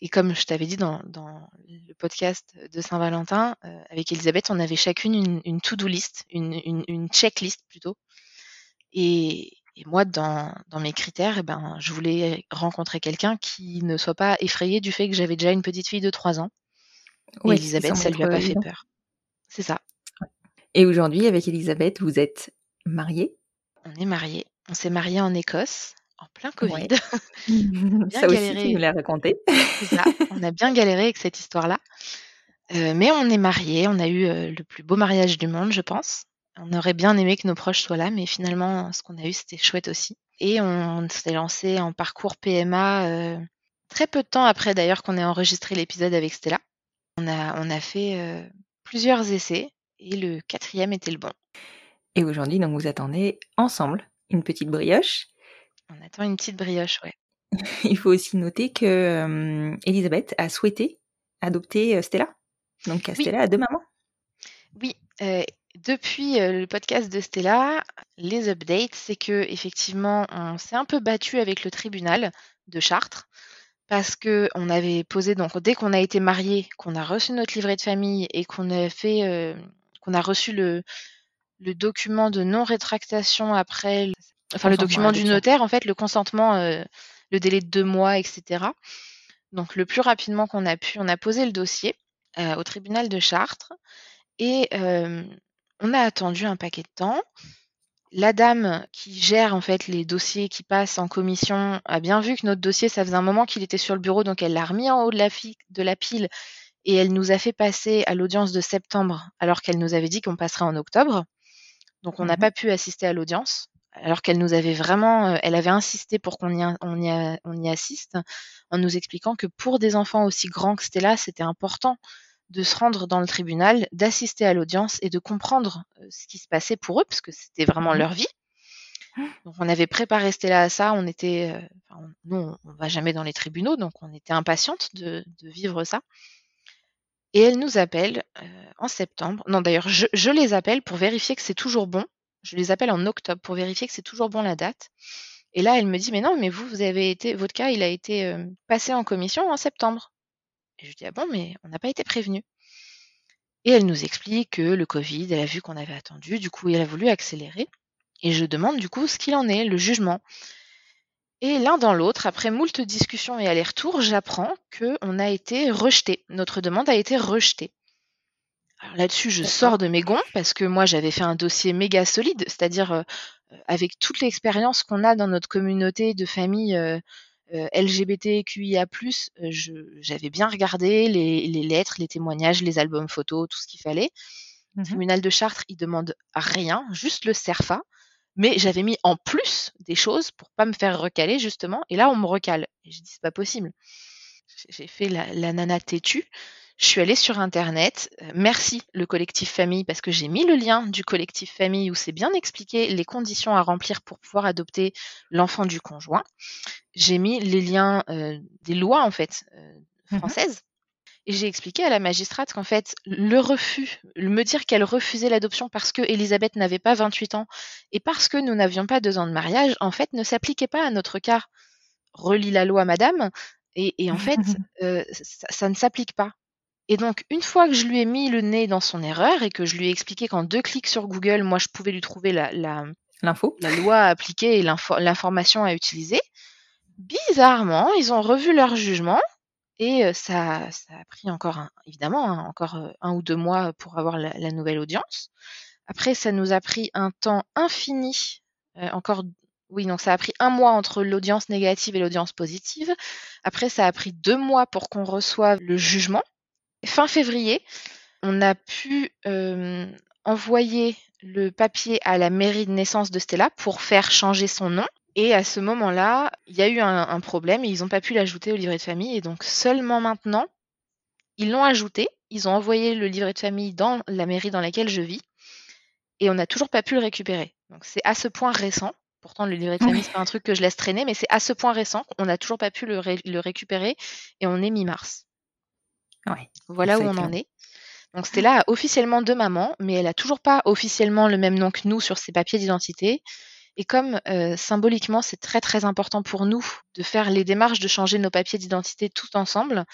Et comme je t'avais dit dans, dans le podcast de Saint-Valentin, euh, avec Elisabeth, on avait chacune une, une to-do list, une, une, une checklist plutôt. Et, et moi, dans, dans mes critères, eh ben, je voulais rencontrer quelqu'un qui ne soit pas effrayé du fait que j'avais déjà une petite fille de 3 ans. Et Elisabeth, ça ça lui a pas fait peur. C'est ça. Et aujourd'hui, avec Elisabeth, vous êtes mariés. On est mariés. On s'est mariés en Écosse, en plein Covid. Ouais. ça aussi, galéré. tu nous l'as raconté. C'est ça. On a bien galéré avec cette histoire-là. Euh, mais on est mariés. On a eu euh, le plus beau mariage du monde, je pense. On aurait bien aimé que nos proches soient là, mais finalement, ce qu'on a eu, c'était chouette aussi. Et on s'est lancé en parcours PMA euh, très peu de temps après, d'ailleurs, qu'on ait enregistré l'épisode avec Stella. On a, on a fait euh, plusieurs essais et le quatrième était le bon. Et aujourd'hui, donc, vous attendez ensemble une petite brioche. On attend une petite brioche, ouais. Il faut aussi noter que euh, Elisabeth a souhaité adopter Stella. Donc, Oui. Stella a deux mamans. Oui, euh, depuis euh, le podcast de Stella, les updates, c'est que effectivement, on s'est un peu battu avec le tribunal de Chartres parce que on avait posé donc dès qu'on a été mariés, qu'on a reçu notre livret de famille et qu'on a fait, euh, qu'on a reçu le le document de non rétractation après, le- enfin le document du notaire, en fait, le consentement, euh, le délai de deux mois, etc. Donc le plus rapidement qu'on a pu, on a posé le dossier euh, au tribunal de Chartres et euh, on a attendu un paquet de temps. La dame qui gère en fait les dossiers qui passent en commission a bien vu que notre dossier, ça faisait un moment qu'il était sur le bureau, donc elle l'a remis en haut de la, fi- de la pile et elle nous a fait passer à l'audience de septembre alors qu'elle nous avait dit qu'on passerait en octobre. Donc on n'a Mhm. pas pu assister à l'audience alors qu'elle nous avait vraiment, euh, elle avait insisté pour qu'on y, a- on y, a- on y assiste en nous expliquant que pour des enfants aussi grands que Stella, c'était important de se rendre dans le tribunal, d'assister à l'audience et de comprendre euh, ce qui se passait pour eux, parce que c'était vraiment Mhm. leur vie. Donc on avait préparé Stella à ça, on était, euh, enfin, nous on, on va jamais dans les tribunaux, donc on était impatiente de, de vivre ça. Et elle nous appelle euh, en septembre. Non d'ailleurs, je, je les appelle pour vérifier que c'est toujours bon. Je les appelle en octobre pour vérifier que c'est toujours bon la date. Et là, elle me dit, mais non, mais vous, vous avez été, votre cas, il a été euh, passé en commission en septembre. Et je dis, ah bon, mais on n'a pas été prévenu. Et elle nous explique que le Covid, elle a vu qu'on avait attendu, du coup, elle a voulu accélérer. Et je demande du coup ce qu'il en est, le jugement. Et l'un dans l'autre, après moult discussions et allers-retours, j'apprends qu'on a été rejeté. Notre demande a été rejetée. Alors là-dessus, je sors de mes gonds parce que moi, j'avais fait un dossier méga solide, c'est-à-dire euh, avec toute l'expérience qu'on a dans notre communauté de famille euh, euh, LGBTQIA+, je- j'avais bien regardé les, les lettres, les témoignages, les albums photos, tout ce qu'il fallait. Le Mhm. tribunal de Chartres, il demande rien, juste le CERFA. Mais j'avais mis en plus des choses pour pas me faire recaler, justement. Et là, on me recale. Et j'ai dit, c'est pas possible. J'ai- J'ai fait la, la nana têtue. Je suis allée sur Internet. Merci le collectif famille parce que j'ai mis le lien du collectif famille où c'est bien expliqué les conditions à remplir pour pouvoir adopter l'enfant du conjoint. J'ai mis les liens euh, des lois en fait euh, Mhm. françaises. Et j'ai expliqué à la magistrate qu'en fait, le refus, me dire qu'elle refusait l'adoption parce que Elisabeth n'avait pas 28 ans et parce que nous n'avions pas deux ans de mariage, en fait, ne s'appliquait pas à notre cas. Relis la loi, madame. Et, et en fait, euh, ça, ça ne s'applique pas. Et donc, une fois que je lui ai mis le nez dans son erreur et que je lui ai expliqué qu'en deux clics sur Google, moi, je pouvais lui trouver la, la, L'info. la loi à appliquer et l'info- l'information à utiliser, bizarrement, ils ont revu leur jugement Et ça, ça a pris encore, un, évidemment, hein, encore un ou deux mois pour avoir la, la, nouvelle audience. Après, ça nous a pris un temps infini, encore oui, donc ça a pris un mois entre l'audience négative et l'audience positive. Après, ça a pris deux mois pour qu'on reçoive le jugement. Fin février, on a pu euh, envoyer le papier à la mairie de naissance de Stella pour faire changer son nom. Et à ce moment-là, il y a eu un, un problème et ils n'ont pas pu l'ajouter au livret de famille. Et donc seulement maintenant, ils l'ont ajouté. Ils ont envoyé le livret de famille dans la mairie dans laquelle je vis. Et on n'a toujours pas pu le récupérer. Donc c'est à ce point récent. Pourtant, le livret de famille, c'est pas un truc que je laisse traîner, mais c'est à ce point récent qu'on n'a toujours pas pu le, le récupérer et on est mi-mars. Ouais, voilà où on en est. Donc Stella a officiellement deux mamans, mais elle a toujours pas officiellement le même nom que nous sur ses papiers d'identité. Et comme euh, symboliquement, c'est très très important pour nous de faire les démarches de changer nos papiers d'identité tout ensemble,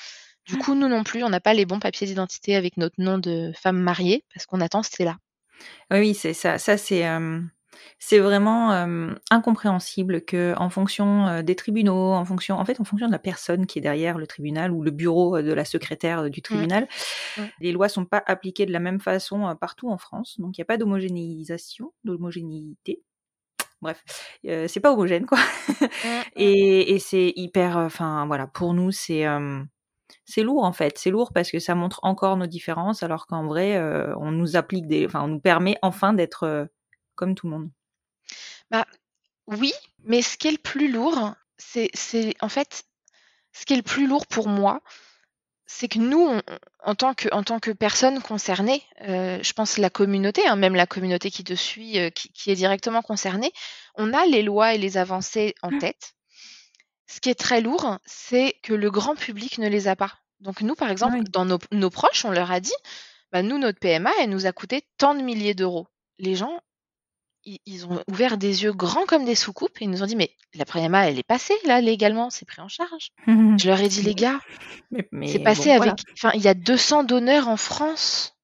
du coup, nous non plus, on n'a pas les bons papiers d'identité avec notre nom de femme mariée parce qu'on attend Stella. Oui, c'est ça. Ça, c'est. Euh, c'est vraiment euh, incompréhensible que, en fonction euh, des tribunaux, en fonction, en fait, en fonction de la personne qui est derrière le tribunal ou le bureau de la secrétaire du tribunal, les lois sont pas appliquées de la même façon euh, partout en France. Donc, il n'y a pas d'homogénéisation, d'homogénéité. Bref, euh, c'est pas homogène, quoi. et, et c'est hyper, enfin, voilà, pour nous, c'est c'est lourd en fait. C'est lourd parce que ça montre encore nos différences, alors qu'en vrai, on nous applique des, enfin, on nous permet enfin d'être comme tout le monde. Bah, oui, mais ce qui est le plus lourd, c'est, c'est en fait, ce qui est le plus lourd pour moi, c'est que nous, en, tant que, en tant que personne concernée, euh, je pense la communauté, hein, même la communauté qui te suit, euh, qui, qui, est directement concernée, on a les lois et les avancées en mmh. tête. Ce qui est très lourd, c'est que le grand public ne les a pas. Donc nous, par exemple, oui. dans nos, nos, proches, on leur a dit, bah, nous, notre PMA, elle nous a coûté tant de milliers d'euros. Les gens, ils ont ouvert des yeux grands comme des soucoupes et ils nous ont dit mais la PMA elle est passée là légalement, c'est pris en charge. Je leur ai dit les gars, mais, mais c'est passé bon, avec, voilà. enfin il y a 200 donneurs en France.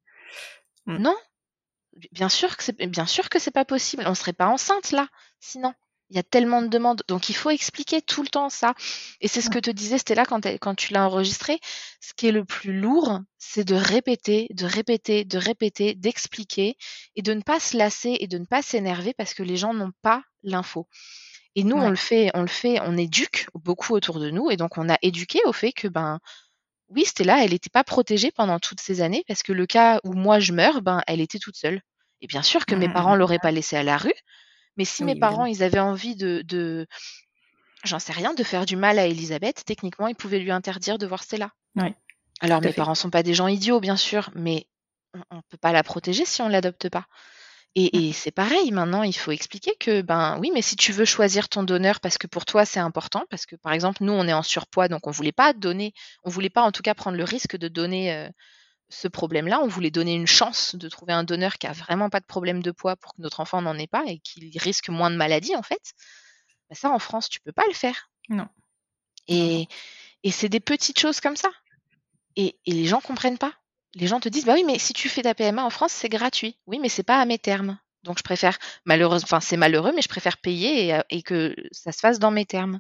Mm. Non, bien sûr que c'est bien sûr que c'est pas possible. On serait pas enceinte là, sinon. Il y a tellement de demandes, donc il faut expliquer tout le temps ça. Et c'est ce que te disait Stella quand, quand tu l'as enregistré. Ce qui est le plus lourd, c'est de répéter, de répéter, de répéter, d'expliquer et de ne pas se lasser et de ne pas s'énerver parce que les gens n'ont pas l'info. Et nous, ouais. on le fait, on le fait, on éduque beaucoup autour de nous et donc on a éduqué au fait que ben oui, Stella, elle n'était pas protégée pendant toutes ces années parce que le cas où moi je meurs, ben elle était toute seule. Et bien sûr que mmh. mes parents l'auraient pas laissée à la rue, mais si oui, mes parents, ils avaient envie de, de j'en sais rien, de faire du mal à Elisabeth, techniquement, ils pouvaient lui interdire de voir Stella. Ouais, Alors, mes fait. parents sont pas des gens idiots, bien sûr, mais on, ne peut pas la protéger si on l'adopte pas. Et, et c'est pareil, maintenant, il faut expliquer que, ben oui, mais si tu veux choisir ton donneur parce que pour toi c'est important, parce que par exemple, nous, on est en surpoids, donc on voulait pas donner, on voulait pas en tout cas prendre le risque de donner euh, ce problème-là. On voulait donner une chance de trouver un donneur qui a vraiment pas de problème de poids pour que notre enfant n'en ait pas et qu'il risque moins de maladies, en fait. Ben ça, en France, tu peux pas le faire. Non. Et, et c'est des petites choses comme ça. Et, et, les gens comprennent pas. Les gens te disent, bah oui, mais si tu fais ta PMA en France, c'est gratuit. Oui, mais c'est pas à mes termes. Donc je préfère, malheureusement, enfin c'est malheureux, mais je préfère payer et, et, que ça se fasse dans mes termes.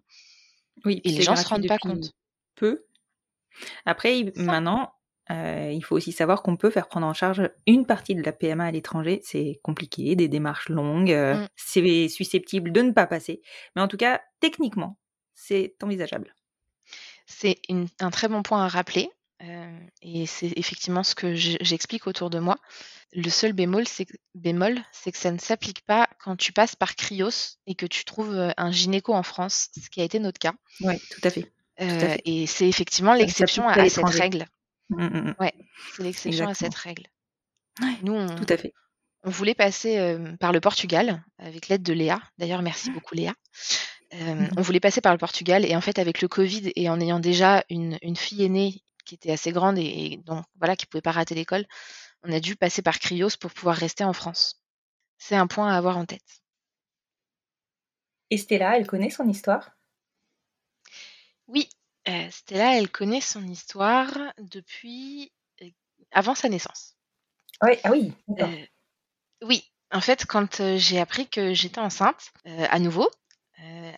Oui, et les gens se rendent pas compte. Peu. Après, maintenant, euh, il faut aussi savoir qu'on peut faire prendre en charge une partie de la PMA à l'étranger. C'est compliqué, des démarches longues, euh, mm. c'est susceptible de ne pas passer. Mais en tout cas, techniquement, c'est envisageable. C'est un très bon point à rappeler. Euh, et c'est effectivement ce que j'explique autour de moi. Le seul bémol, c'est que ça ne s'applique pas quand tu passes par Cryos et que tu trouves un gynéco en France, ce qui a été notre cas. Oui, tout à fait. Tout à fait. Et c'est effectivement l'exception à, à cette règle. Mmh, mmh. Ouais, c'est l'exception à cette règle. Ouais, Nous, on, tout à fait. On voulait passer euh, par le Portugal avec l'aide de Léa. D'ailleurs, merci beaucoup Léa. Euh, mmh. On voulait passer par le Portugal et en fait, avec le Covid et en ayant déjà une, une fille aînée qui était assez grande et, et donc voilà, qui pouvait pas rater l'école, on a dû passer par Cryos pour pouvoir rester en France. C'est un point à avoir en tête. Et Stella, elle connaît son histoire? Oui, euh, Stella, elle connaît son histoire depuis euh, avant sa naissance. Oui, ah oui. Euh, oui, en fait, quand j'ai appris que j'étais enceinte, à nouveau,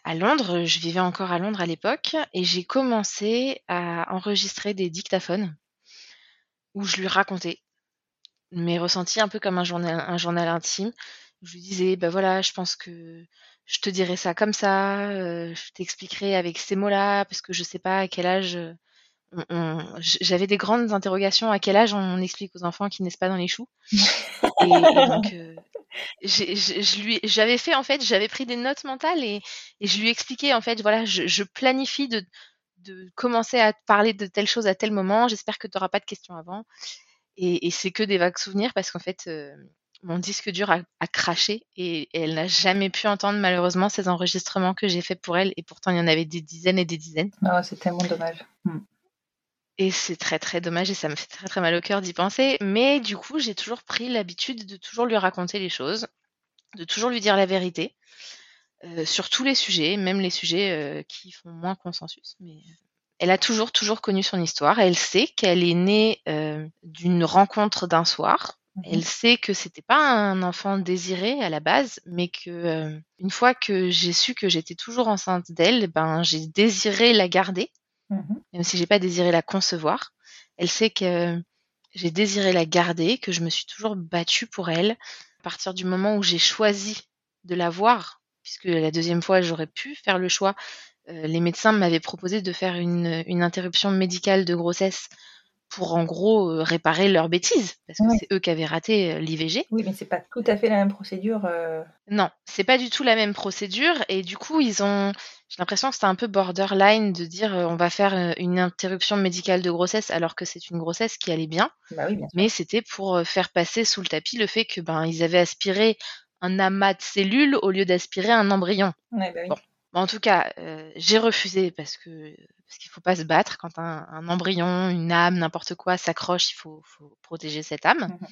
à Londres, je vivais encore à Londres à l'époque, et j'ai commencé à enregistrer des dictaphones où je lui racontais mes ressentis un peu comme un journal, un journal intime. Je lui disais, bah voilà, je pense que je te dirais ça comme ça, euh, je t'expliquerai avec ces mots-là, parce que je sais pas à quel âge. on- on- J'avais des grandes interrogations à quel âge on explique aux enfants qu'ils naissent pas dans les choux. Et, et donc, euh, j'ai- j'ai- je lui, j'avais fait en fait, j'avais pris des notes mentales et, et je lui expliquais en fait, voilà, je, je planifie de, de commencer à parler de telle chose à tel moment. J'espère que tu n'auras pas de questions avant. Et, et c'est que des vagues souvenirs parce qu'en fait, euh, mon disque dur a, a craché et, et elle n'a jamais pu entendre malheureusement ces enregistrements que j'ai faits pour elle. Et pourtant, il y en avait des dizaines et des dizaines. Ah, c'est tellement dommage. Hmm. Et c'est très très dommage et ça me fait très très mal au cœur d'y penser. Mais du coup, j'ai toujours pris l'habitude de toujours lui raconter les choses, de toujours lui dire la vérité euh, sur tous les sujets, même les sujets euh, qui font moins consensus. Mais euh, elle a toujours toujours connu son histoire. Elle sait qu'elle est née euh, d'une rencontre d'un soir. Elle sait que c'était pas un enfant désiré à la base, mais que euh, une fois que j'ai su que j'étais toujours enceinte d'elle, ben j'ai désiré la garder Mhm. même si j'ai pas désiré la concevoir. Elle sait que j'ai désiré la garder, que je me suis toujours battue pour elle. À partir du moment où j'ai choisi de la voir, puisque la deuxième fois j'aurais pu faire le choix, euh, les médecins m'avaient proposé de faire une, une interruption médicale de grossesse pour en gros euh, réparer leurs bêtises, parce que Ouais. c'est eux qui avaient raté euh, l'IVG. Oui, mais c'est pas tout à fait la même procédure. euh, Non, c'est pas du tout la même procédure et du coup ils ont, j'ai l'impression que c'était un peu borderline de dire euh, on va faire une interruption médicale de grossesse alors que c'est une grossesse qui allait bien, Bah oui, bien mais c'était pour faire passer sous le tapis le fait que ben ils avaient aspiré un amas de cellules au lieu d'aspirer un embryon. Ouais, bah oui. Bon. En tout cas, euh, j'ai refusé parce que parce qu'il faut pas se battre quand un, un embryon, une âme, n'importe quoi s'accroche, il faut, faut protéger cette âme. Mhm.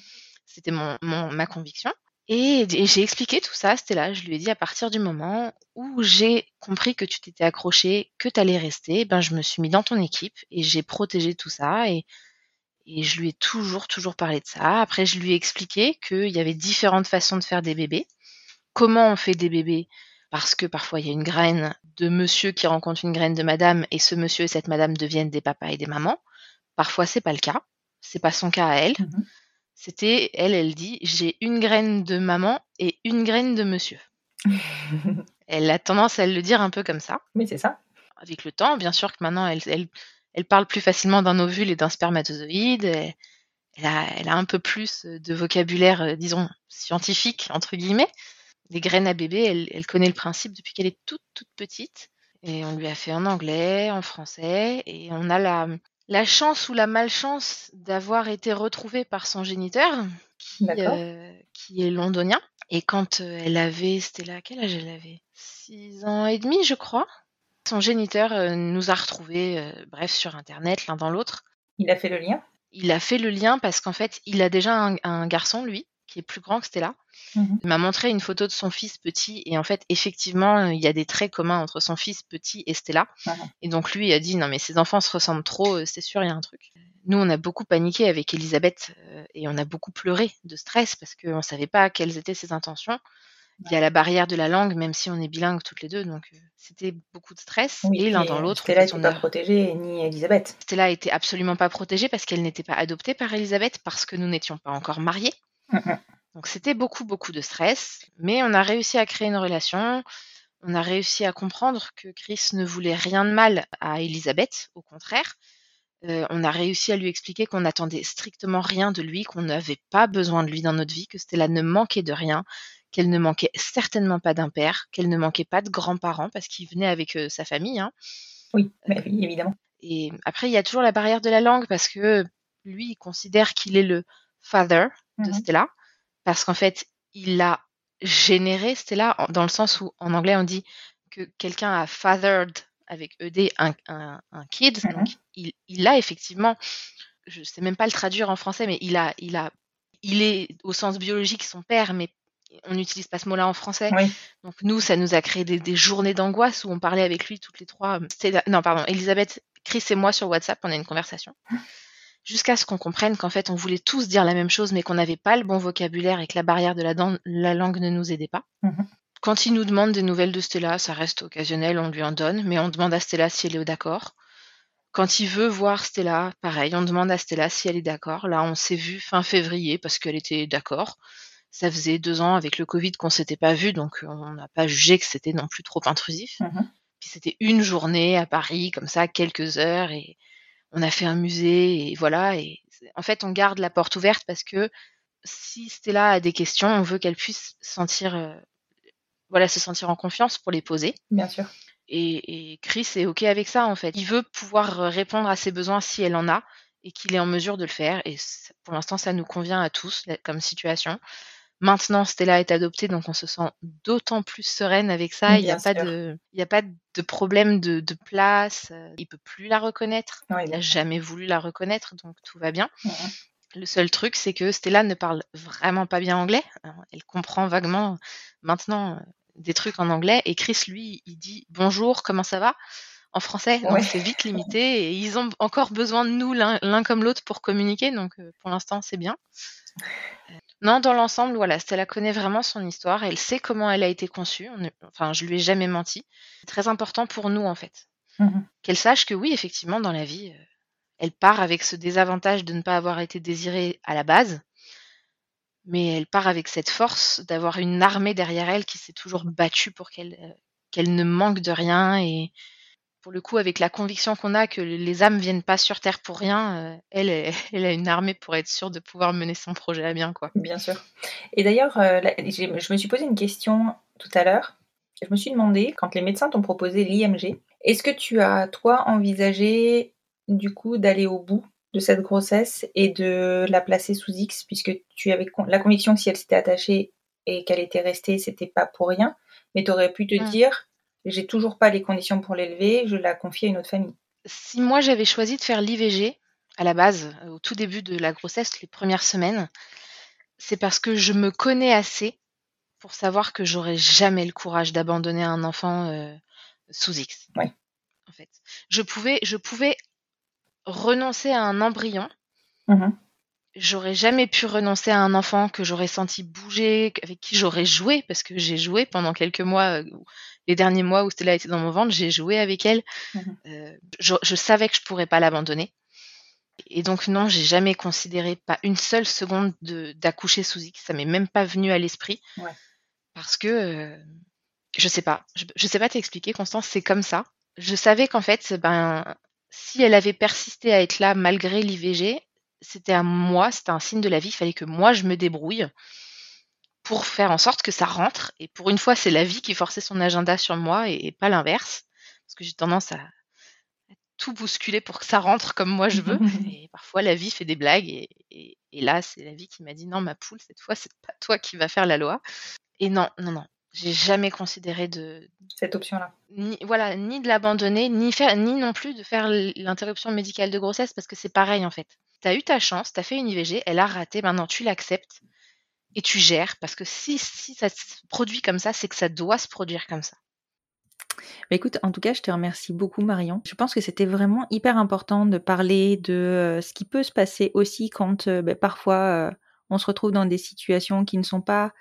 C'était mon, mon- ma conviction. Et, et j'ai expliqué tout ça, c'était là. Je lui ai dit à partir du moment où j'ai compris que tu t'étais accroché, que tu allais rester, ben je me suis mis dans ton équipe et j'ai protégé tout ça et, et je lui ai toujours, toujours parlé de ça. Après, je lui ai expliqué qu'il y avait différentes façons de faire des bébés. Comment on fait des bébés Parce que parfois il y a une graine de monsieur qui rencontre une graine de madame et ce monsieur et cette madame deviennent des papas et des mamans. Parfois c'est pas le cas. C'est pas son cas à elle. Mhm. C'était, elle, elle dit, j'ai une graine de maman et une graine de monsieur. Elle a tendance à le dire un peu comme ça. Mais c'est ça. Avec le temps, bien sûr que maintenant, elle, elle, elle parle plus facilement d'un ovule et d'un spermatozoïde. Elle, elle a, elle a un peu plus de vocabulaire, euh, disons, scientifique, entre guillemets. Les graines à bébé, elle, elle connaît le principe depuis qu'elle est toute, toute petite. Et on lui a fait en anglais, en français. Et on a la, la chance ou la malchance d'avoir été retrouvée par son géniteur, qui, euh, qui est londonien. Et quand euh, elle avait, c'était là, quel âge elle avait? Six ans et demi, je crois. Son géniteur euh, nous a retrouvés, bref, sur Internet, l'un dans l'autre. Il a fait le lien? Il a fait le lien parce qu'en fait, il a déjà un, un garçon, lui, qui est plus grand que Stella. Mhm. Il m'a montré une photo de son fils petit et en fait, effectivement, euh, il y a des traits communs entre son fils petit et Stella. Et donc lui il a dit non mais ces enfants se ressemblent trop, euh, c'est sûr il y a un truc. Nous on a beaucoup paniqué avec Elisabeth euh, et on a beaucoup pleuré de stress parce qu'on ne savait pas quelles étaient ses intentions. Il y a la barrière de la langue même si on est bilingues toutes les deux donc euh, c'était beaucoup de stress Oui, et l'un dans l'autre. Stella n'était pas protégée, ni Elisabeth. Stella était absolument pas protégée parce qu'elle n'était pas adoptée par Elisabeth parce que nous n'étions pas encore mariés. Donc c'était beaucoup, beaucoup de stress, mais on a réussi à créer une relation. On a réussi à comprendre que Chris ne voulait rien de mal à Elisabeth, au contraire. Euh, on a réussi à lui expliquer qu'on n'attendait strictement rien de lui, qu'on n'avait pas besoin de lui dans notre vie, que Stella ne manquait de rien, qu'elle ne manquait certainement pas d'un père, qu'elle ne manquait pas de grands-parents parce qu'il venait avec euh, sa famille. hein. Oui, mais oui, évidemment. Et après, il y a toujours la barrière de la langue parce que lui, il considère qu'il est le father de Mhm. Stella parce qu'en fait, il a généré Stella en- dans le sens où en anglais on dit que quelqu'un a fathered avec ED un, un, un kid. Mhm. Donc, il, il a effectivement, je sais même pas le traduire en français, mais il a, il a, il est au sens biologique son père, mais on n'utilise pas ce mot-là en français. Oui. Donc nous, ça nous a créé des, des journées d'angoisse où on parlait avec lui toutes les trois. Non, pardon, Elisabeth, Chris et moi sur WhatsApp, on a une conversation. Jusqu'à ce qu'on comprenne qu'en fait, on voulait tous dire la même chose, mais qu'on n'avait pas le bon vocabulaire et que la barrière de la, la langue ne nous aidait pas. Mhm. quand il nous demande des nouvelles de Stella, ça reste occasionnel, on lui en donne, mais on demande à Stella si elle est d'accord. Quand il veut voir Stella, pareil, on demande à Stella si elle est d'accord. Là, on s'est vu fin février parce qu'elle était d'accord. Ça faisait deux ans avec le Covid qu'on s'était pas vu, donc on n'a pas jugé que c'était non plus trop intrusif. Mhm. Puis c'était une journée à Paris, comme ça, quelques heures, et on a fait un musée, et voilà. Et en fait, on garde la porte ouverte parce que si Stella a des questions, on veut qu'elle puisse sentir, euh, voilà, se sentir en confiance pour les poser. Bien sûr. Et, et Chris est OK avec ça, en fait. Il veut pouvoir euh, répondre à ses besoins si elle en a et qu'il est en mesure de le faire. Et pour l'instant, ça nous convient à tous comme situation. Maintenant, Stella est adoptée, donc on se sent d'autant plus sereine avec ça. Il n'y a, pas de- il y a pas de problème de, de place. euh, Il peut plus la reconnaître. Oui, Il n'a jamais voulu la reconnaître, donc tout va bien. Le seul truc, c'est que Stella ne parle vraiment pas bien anglais. Alors, Elle comprend vaguement maintenant euh, des trucs en anglais. Et Chris, lui, il dit bonjour, comment ça va? en français. Donc Ouais. c'est vite limité. Et ils ont encore besoin de nous l'un comme l'autre pour communiquer. Donc euh, pour l'instant, c'est bien. Euh, Non, dans l'ensemble, voilà, Stella connaît vraiment son histoire. Elle sait comment elle a été conçue. On est- Enfin, je lui ai jamais menti. C'est très important pour nous, en fait. Mhm. Qu'elle sache que oui, effectivement, dans la vie, euh, elle part avec ce désavantage de ne pas avoir été désirée à la base, mais elle part avec cette force d'avoir une armée derrière elle qui s'est toujours battue pour qu'elle euh, qu'elle ne manque de rien et pour le coup, avec la conviction qu'on a que les âmes viennent pas sur Terre pour rien, euh, elle, a une armée pour être sûre de pouvoir mener son projet à bien, quoi. Bien sûr. Et d'ailleurs, euh, je me suis posé une question tout à l'heure. Je me suis demandé, quand les médecins t'ont proposé l'IMG, est-ce que tu as, toi, envisagé, du coup, d'aller au bout de cette grossesse et de la placer sous X, puisque tu avais con- la conviction que si elle s'était attachée et qu'elle était restée, c'était pas pour rien, mais tu aurais pu te Mm. dire, j'ai toujours pas les conditions pour l'élever, je la confie à une autre famille. Si moi j'avais choisi de faire l'IVG à la base, euh, au tout début de la grossesse, les premières semaines, c'est parce que je me connais assez pour savoir que j'aurais jamais le courage d'abandonner un enfant euh, sous X. Ouais. En fait, je pouvais, je pouvais renoncer à un embryon. Mhm. J'aurais jamais pu renoncer à un enfant que j'aurais senti bouger, avec qui j'aurais joué, parce que j'ai joué pendant quelques mois, euh, les derniers mois où Stella était dans mon ventre, j'ai joué avec elle. Mhm. Euh, je, je savais que je pourrais pas l'abandonner. Et donc non, j'ai jamais considéré pas une seule seconde de- d'accoucher sous X. Ça m'est même pas venu à l'esprit. Ouais. Parce que euh, je sais pas, je, je sais pas t'expliquer, Constance, c'est comme ça. Je savais qu'en fait, ben, si elle avait persisté à être là malgré l'IVG, c'était à moi, c'était un signe de la vie. Il fallait que moi je me débrouille pour faire en sorte que ça rentre. Et pour une fois, c'est la vie qui forçait son agenda sur moi et, et pas l'inverse. Parce que j'ai tendance à, à tout bousculer pour que ça rentre comme moi je veux. Et parfois, la vie fait des blagues. Et, et- et là, c'est la vie qui m'a dit non, ma poule, cette fois, c'est pas toi qui vas faire la loi. Et non, non, non. J'ai jamais considéré de, Cette option-là. ni, voilà, ni de l'abandonner, ni faire, ni non plus de faire l'interruption médicale de grossesse parce que c'est pareil en fait. T'as eu ta chance, t'as fait une IVG, elle a raté, maintenant tu l'acceptes et tu gères parce que si, si ça se produit comme ça, c'est que ça doit se produire comme ça. Bah, écoute, en tout cas, je te remercie beaucoup, Marion. Je pense que c'était vraiment hyper important de parler de euh, ce qui peut se passer aussi quand euh, bah, parfois euh, on se retrouve dans des situations qui ne sont pas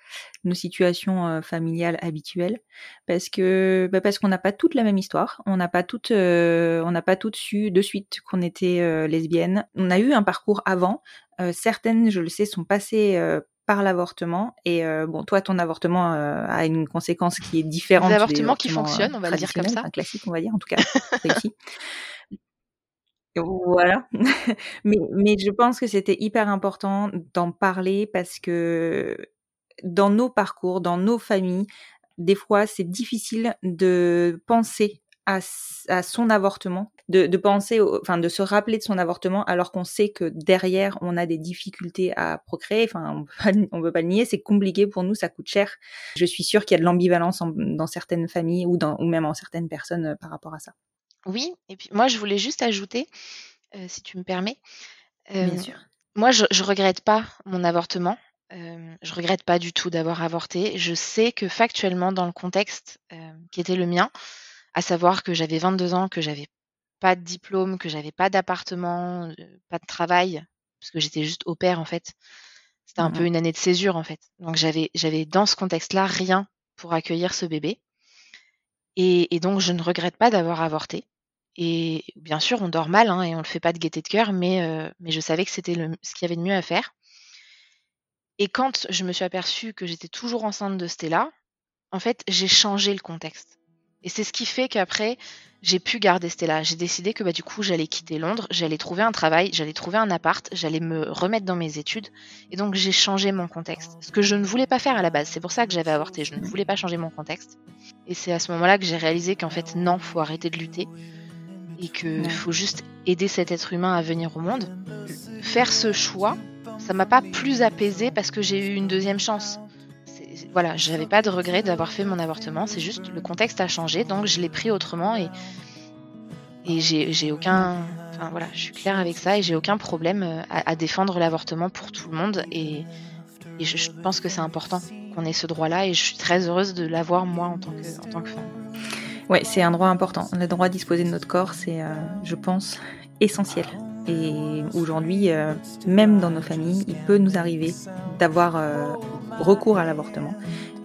nos situations familiales habituelles, parce que bah, parce qu'on n'a pas toute la même histoire, on n'a pas toutes, euh, on n'a pas toutes su de suite qu'on était euh, lesbienne. On a eu un parcours avant. Certaines, je le sais, sont passées par l'avortement et euh, bon toi ton avortement euh, a une conséquence qui est différente Des des avortements qui fonctionnent, on va le dire comme ça. enfin, classiques on va dire en tout cas réussi voilà mais mais je pense que c'était hyper important d'en parler parce que dans nos parcours dans nos familles des fois c'est difficile de penser à, son avortement, de, de penser, au- enfin de se rappeler de son avortement alors qu'on sait que derrière on a des difficultés à procréer. Enfin, on peut pas, on peut pas le nier, c'est compliqué pour nous, ça coûte cher. Je suis sûre qu'il y a de l'ambivalence en- dans certaines familles ou, dans, ou même en certaines personnes euh, par rapport à ça. Oui, et puis moi je voulais juste ajouter, euh, si tu me permets, euh, Bien sûr. moi je, je regrette pas mon avortement. Euh, je regrette pas du tout d'avoir avorté. Je sais que factuellement, dans le contexte euh, qui était le mien, à savoir que j'avais 22 ans, que j'avais pas de diplôme, que j'avais pas d'appartement, euh, pas de travail, parce que j'étais juste au pair en fait. C'était un peu une année de césure en fait. Donc j'avais j'avais dans ce contexte-là rien pour accueillir ce bébé. Et, donc, je ne regrette pas d'avoir avorté. Et bien sûr, on dort mal hein, et on ne le fait pas de gaieté de cœur, mais, euh, mais je savais que c'était ce qu'il y avait de mieux à faire. Et quand je me suis aperçue que j'étais toujours enceinte de Stella, en fait, j'ai changé le contexte. Et c'est ce qui fait qu'après, j'ai pu garder Stella. J'ai décidé que bah, du coup, j'allais quitter Londres, j'allais trouver un travail, j'allais trouver un appart, j'allais me remettre dans mes études. Et donc, j'ai changé mon contexte. Ce que je ne voulais pas faire à la base. C'est pour ça que j'avais avorté. Je ne voulais pas changer mon contexte. Et c'est à ce moment-là que j'ai réalisé qu'en fait, non, faut arrêter de lutter. Et qu'il faut juste aider cet être humain à venir au monde. Faire ce choix, ça m'a pas plus apaisé parce que j'ai eu une deuxième chance voilà, j'avais pas de regret d'avoir fait mon avortement, c'est juste le contexte a changé, donc je l'ai pris autrement et, et j'ai aucun. Enfin voilà, je suis claire avec ça et j'ai aucun problème euh, à, défendre l'avortement pour tout le monde et, je, pense que c'est important qu'on ait ce droit-là et je suis très heureuse de l'avoir moi en tant que, en tant que femme. Ouais, c'est un droit important. Le droit à disposer de notre corps, c'est, euh, je pense, essentiel. Et aujourd'hui, euh, même dans nos familles, il peut nous arriver d'avoir recours à l'avortement.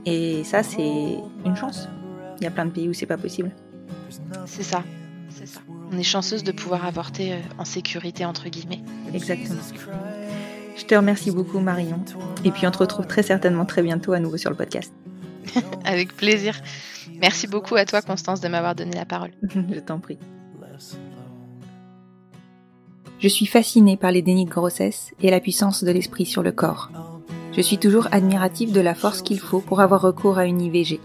Et ça, c'est une chance. Il y a plein de pays où c'est pas possible. C'est ça, c'est ça. On est chanceuse de pouvoir avorter euh, en sécurité, entre guillemets. Exactement. Je te remercie beaucoup, Marion. Et puis on te retrouve très certainement très bientôt à nouveau sur le podcast. Avec plaisir. Merci beaucoup à toi, Constance, de m'avoir donné la parole. Je t'en prie. Je suis fascinée par les dénis de grossesse et la puissance de l'esprit sur le corps. Je suis toujours admirative de la force qu'il faut pour avoir recours à une IVG.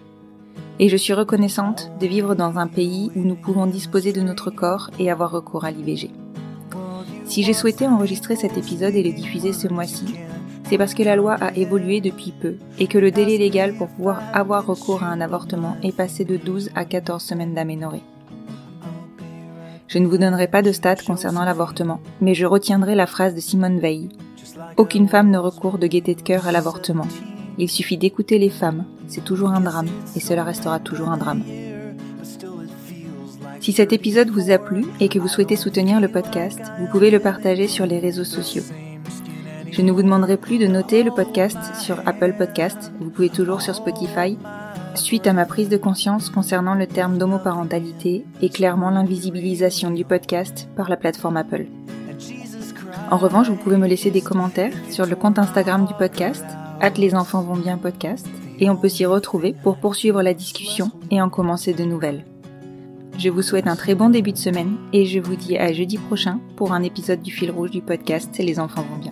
Et je suis reconnaissante de vivre dans un pays où nous pouvons disposer de notre corps et avoir recours à l'IVG. Si j'ai souhaité enregistrer cet épisode et le diffuser ce mois-ci, c'est parce que la loi a évolué depuis peu et que le délai légal pour pouvoir avoir recours à un avortement est passé de 12 à 14 semaines d'aménorrhée. Je ne vous donnerai pas de stats concernant l'avortement, mais je retiendrai la phrase de Simone Veil, aucune femme ne recourt de gaieté de cœur à l'avortement. Il suffit d'écouter les femmes, c'est toujours un drame, et cela restera toujours un drame. Si cet épisode vous a plu et que vous souhaitez soutenir le podcast, vous pouvez le partager sur les réseaux sociaux. Je ne vous demanderai plus de noter le podcast sur Apple Podcast, vous pouvez toujours sur Spotify, suite à ma prise de conscience concernant le terme d'homoparentalité et clairement l'invisibilisation du podcast par la plateforme Apple. En revanche, vous pouvez me laisser des commentaires sur le compte Instagram du podcast, at les enfants vont bien podcast, et on peut s'y retrouver pour poursuivre la discussion et en commencer de nouvelles. Je vous souhaite un très bon début de semaine et je vous dis à jeudi prochain pour un épisode du fil rouge du podcast Les enfants vont bien.